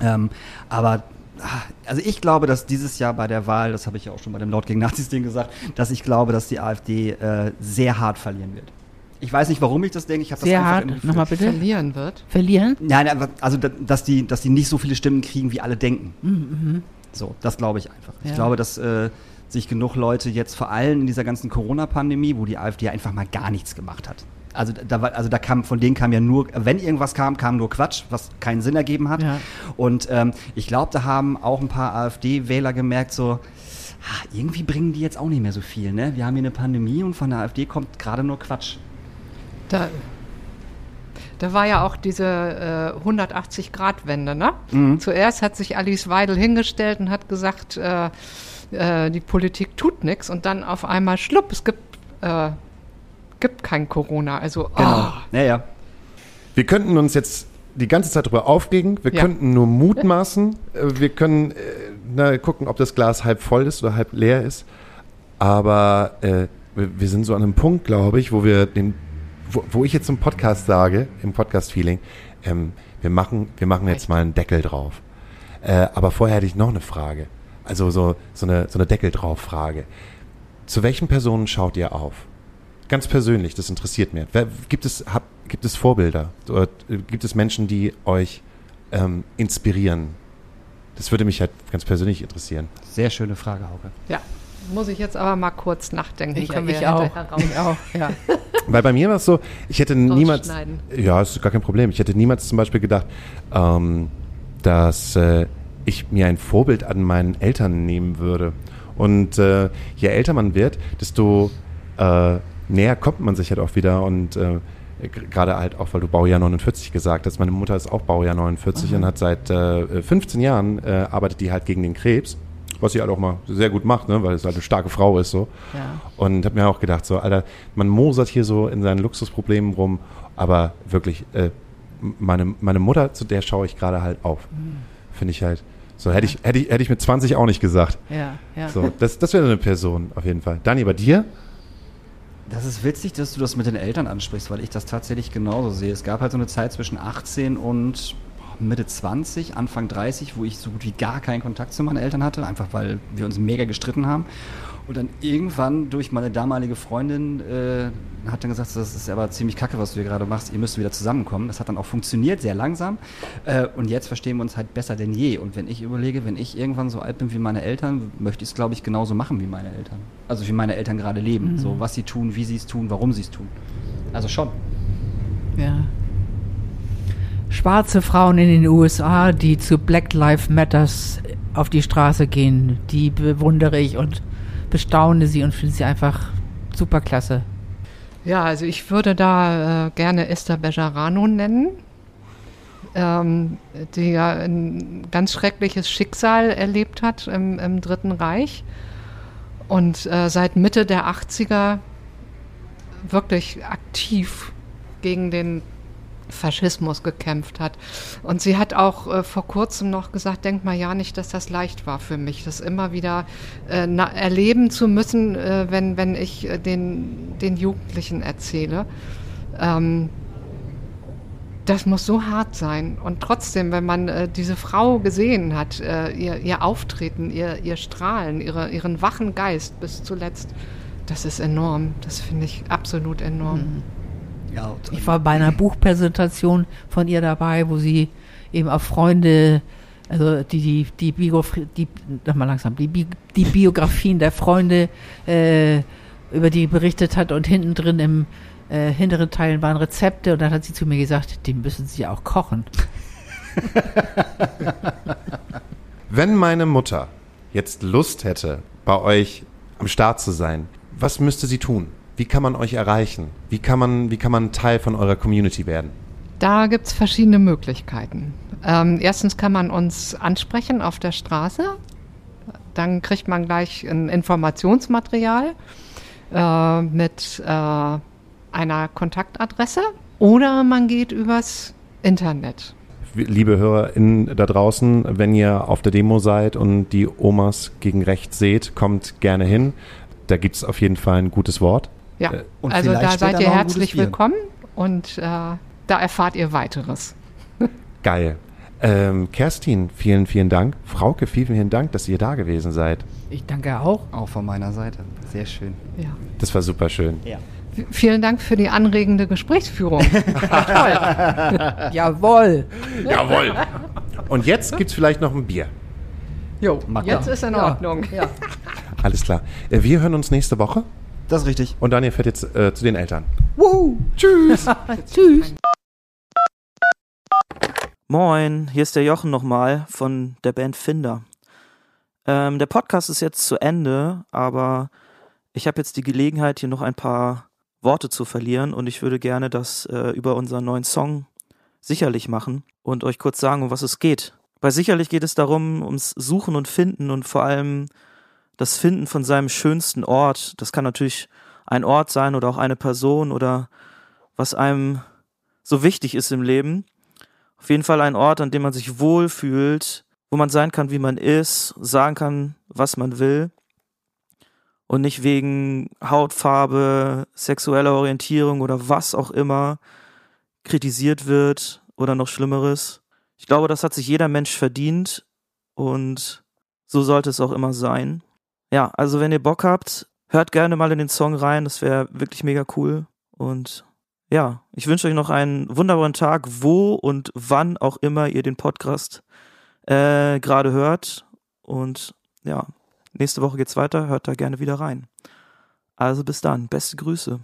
Ähm, aber ah, also ich glaube, dass dieses Jahr bei der Wahl, das habe ich ja auch schon bei dem Laut gegen Nazis-Ding gesagt, dass ich glaube, dass die AfD äh, sehr hart verlieren wird. Ich weiß nicht, warum ich das denke. Ich habe das sehr hart. Nochmal bitte. Verlieren wird. Verlieren? Nein, also dass die, dass die nicht so viele Stimmen kriegen, wie alle denken. Mhm. So, das glaube ich einfach. Ja. Ich glaube, dass äh, sich genug Leute jetzt vor allem in dieser ganzen Corona-Pandemie, wo die AfD einfach mal gar nichts gemacht hat, also da, war, also da kam, von denen kam ja nur, wenn irgendwas kam, kam nur Quatsch, was keinen Sinn ergeben hat. Ja. Und ähm, ich glaube, da haben auch ein paar AfD-Wähler gemerkt, so, ah, irgendwie bringen die jetzt auch nicht mehr so viel. Ne? Wir haben hier eine Pandemie und von der AfD kommt gerade nur Quatsch. Da, da war ja auch diese äh, 180-Grad-Wende. Ne? Mhm. Zuerst hat sich Alice Weidel hingestellt und hat gesagt, äh, äh, die Politik tut nichts und dann auf einmal schlupp, es gibt äh, gibt kein Corona. Also, genau. Oh. Naja. Wir könnten uns jetzt die ganze Zeit darüber aufregen. Wir ja. könnten nur mutmaßen. Äh, wir können äh, na, gucken, ob das Glas halb voll ist oder halb leer ist. Aber äh, wir sind so an einem Punkt, glaube ich, wo wir den, wo, wo ich jetzt im Podcast sage, im Podcast-Feeling, ähm, wir machen, wir machen jetzt mal einen Deckel drauf. Äh, aber vorher hätte ich noch eine Frage. Also so, so eine, so eine Deckel drauf Frage. Zu welchen Personen schaut ihr auf? Ganz persönlich, das interessiert mich. Gibt es, hab, gibt es Vorbilder? Oder äh, gibt es Menschen, die euch ähm, inspirieren? Das würde mich halt ganz persönlich interessieren. Sehr schöne Frage, Hauke. Ja, muss ich jetzt aber mal kurz nachdenken. Ich, Können ich, auch. ich auch. Ja. [laughs] Weil bei mir war es so, ich hätte niemals. Ja, ist gar kein Problem. Ich hätte niemals zum Beispiel gedacht, ähm, dass äh, ich mir ein Vorbild an meinen Eltern nehmen würde. Und äh, je älter man wird, desto äh, näher kommt man sich halt auch wieder und äh, gerade halt auch, weil du Baujahr 49 gesagt hast. Meine Mutter ist auch Baujahr 49 Aha. und hat seit äh, 15 Jahren äh, arbeitet die halt gegen den Krebs, was sie halt auch mal sehr gut macht, ne, weil es halt eine starke Frau ist so. Ja. Und habe mir auch gedacht, so, Alter, man mosert hier so in seinen Luxusproblemen rum, aber wirklich, äh, meine, meine Mutter, zu der schaue ich gerade halt auf. Mhm. Finde ich halt. So, hätte ich, hätte ich, hätte ich mit 20 auch nicht gesagt. Ja, ja. So, das, das wäre eine Person auf jeden Fall. Dani, bei dir? Das ist witzig, dass du das mit den Eltern ansprichst, weil ich das tatsächlich genauso sehe. Es gab halt so eine Zeit zwischen 18 und Mitte 20, Anfang 30, wo ich so gut wie gar keinen Kontakt zu meinen Eltern hatte, einfach weil wir uns mega gestritten haben. Und dann irgendwann durch meine damalige Freundin äh, hat dann gesagt, das ist aber ziemlich kacke, was du hier gerade machst, ihr müsst wieder zusammenkommen. Das hat dann auch funktioniert, sehr langsam. Äh, und jetzt verstehen wir uns halt besser denn je. Und wenn ich überlege, wenn ich irgendwann so alt bin wie meine Eltern, möchte ich es, glaube ich, genauso machen wie meine Eltern. Also wie meine Eltern gerade leben. Mhm. So, was sie tun, wie sie es tun, warum sie es tun. Also schon. Ja. Schwarze Frauen in den USA, die zu Black Lives Matters auf die Straße gehen, die bewundere ich und bestaune sie und finde sie einfach super klasse. Ja, also ich würde da äh, gerne Esther Bejarano nennen, ähm, die ja ein ganz schreckliches Schicksal erlebt hat im, im Dritten Reich und äh, seit Mitte der 80er wirklich aktiv gegen den Faschismus gekämpft hat. Und sie hat auch äh, vor kurzem noch gesagt, denk mal ja nicht, dass das leicht war für mich, das immer wieder äh, na, erleben zu müssen, äh, wenn, wenn ich äh, den, den Jugendlichen erzähle. Ähm, das muss so hart sein. Und trotzdem, wenn man äh, diese Frau gesehen hat, äh, ihr, ihr Auftreten, ihr, ihr Strahlen, ihre, ihren wachen Geist bis zuletzt, das ist enorm. Das finde ich absolut enorm. Mhm. Ja, ich war bei einer [laughs] Buchpräsentation von ihr dabei, wo sie eben auf Freunde, also die, die, die, Biografie, die, mal langsam, die, die Biografien der Freunde, äh, über die berichtet hat und hinten drin im äh, hinteren Teilen waren Rezepte und dann hat sie zu mir gesagt, die müssen sie auch kochen. [laughs] Wenn meine Mutter jetzt Lust hätte, bei euch am Start zu sein, was müsste sie tun? Wie kann man euch erreichen? Wie kann man, wie kann man Teil von eurer Community werden? Da gibt es verschiedene Möglichkeiten. Ähm, erstens kann man uns ansprechen auf der Straße. Dann kriegt man gleich ein Informationsmaterial äh, mit äh, einer Kontaktadresse. Oder man geht übers Internet. Liebe HörerInnen da draußen, wenn ihr auf der Demo seid und die Omas gegen rechts seht, kommt gerne hin. Da gibt es auf jeden Fall ein gutes Wort. Ja, Äh, und also da seid ihr herzlich willkommen und äh, da erfahrt ihr weiteres. Geil. Ähm, Kerstin, vielen, vielen Dank. Frauke, vielen, vielen Dank, dass ihr da gewesen seid. Ich danke auch. Auch von meiner Seite. Sehr schön. Ja. Das war super schön. Ja. V- Vielen Dank für die anregende Gesprächsführung. [laughs] Jawohl. Jawohl. Und jetzt gibt's vielleicht noch ein Bier. Jo, Mag jetzt ist in. Ordnung. Ja. Alles klar. Äh, Wir hören uns nächste Woche Das ist richtig. und Daniel fährt jetzt äh, zu den Eltern. [laughs] Tschüss. Moin, hier ist der Jochen nochmal von der Band Finder. Ähm, der Podcast ist jetzt zu Ende, aber ich habe jetzt die Gelegenheit, hier noch ein paar Worte zu verlieren und ich würde gerne das äh, über unseren neuen Song sicherlich machen und euch kurz sagen, um was es geht. Bei sicherlich geht es darum, ums Suchen und Finden und vor allem das Finden von seinem schönsten Ort. Das kann natürlich ein Ort sein oder auch eine Person oder was einem so wichtig ist im Leben. Auf jeden Fall ein Ort, an dem man sich wohlfühlt, wo man sein kann, wie man ist, sagen kann, was man will. Und nicht wegen Hautfarbe, sexueller Orientierung oder was auch immer kritisiert wird oder noch Schlimmeres. Ich glaube, das hat sich jeder Mensch verdient und so sollte es auch immer sein. Ja, also wenn ihr Bock habt, hört gerne mal in den Song rein, das wäre wirklich mega cool. Und ja, ich wünsche euch noch einen wunderbaren Tag, wo und wann auch immer ihr den Podcast äh, gerade hört. Und ja, nächste Woche geht's weiter. Hört da gerne wieder rein. Also bis dann. Beste Grüße.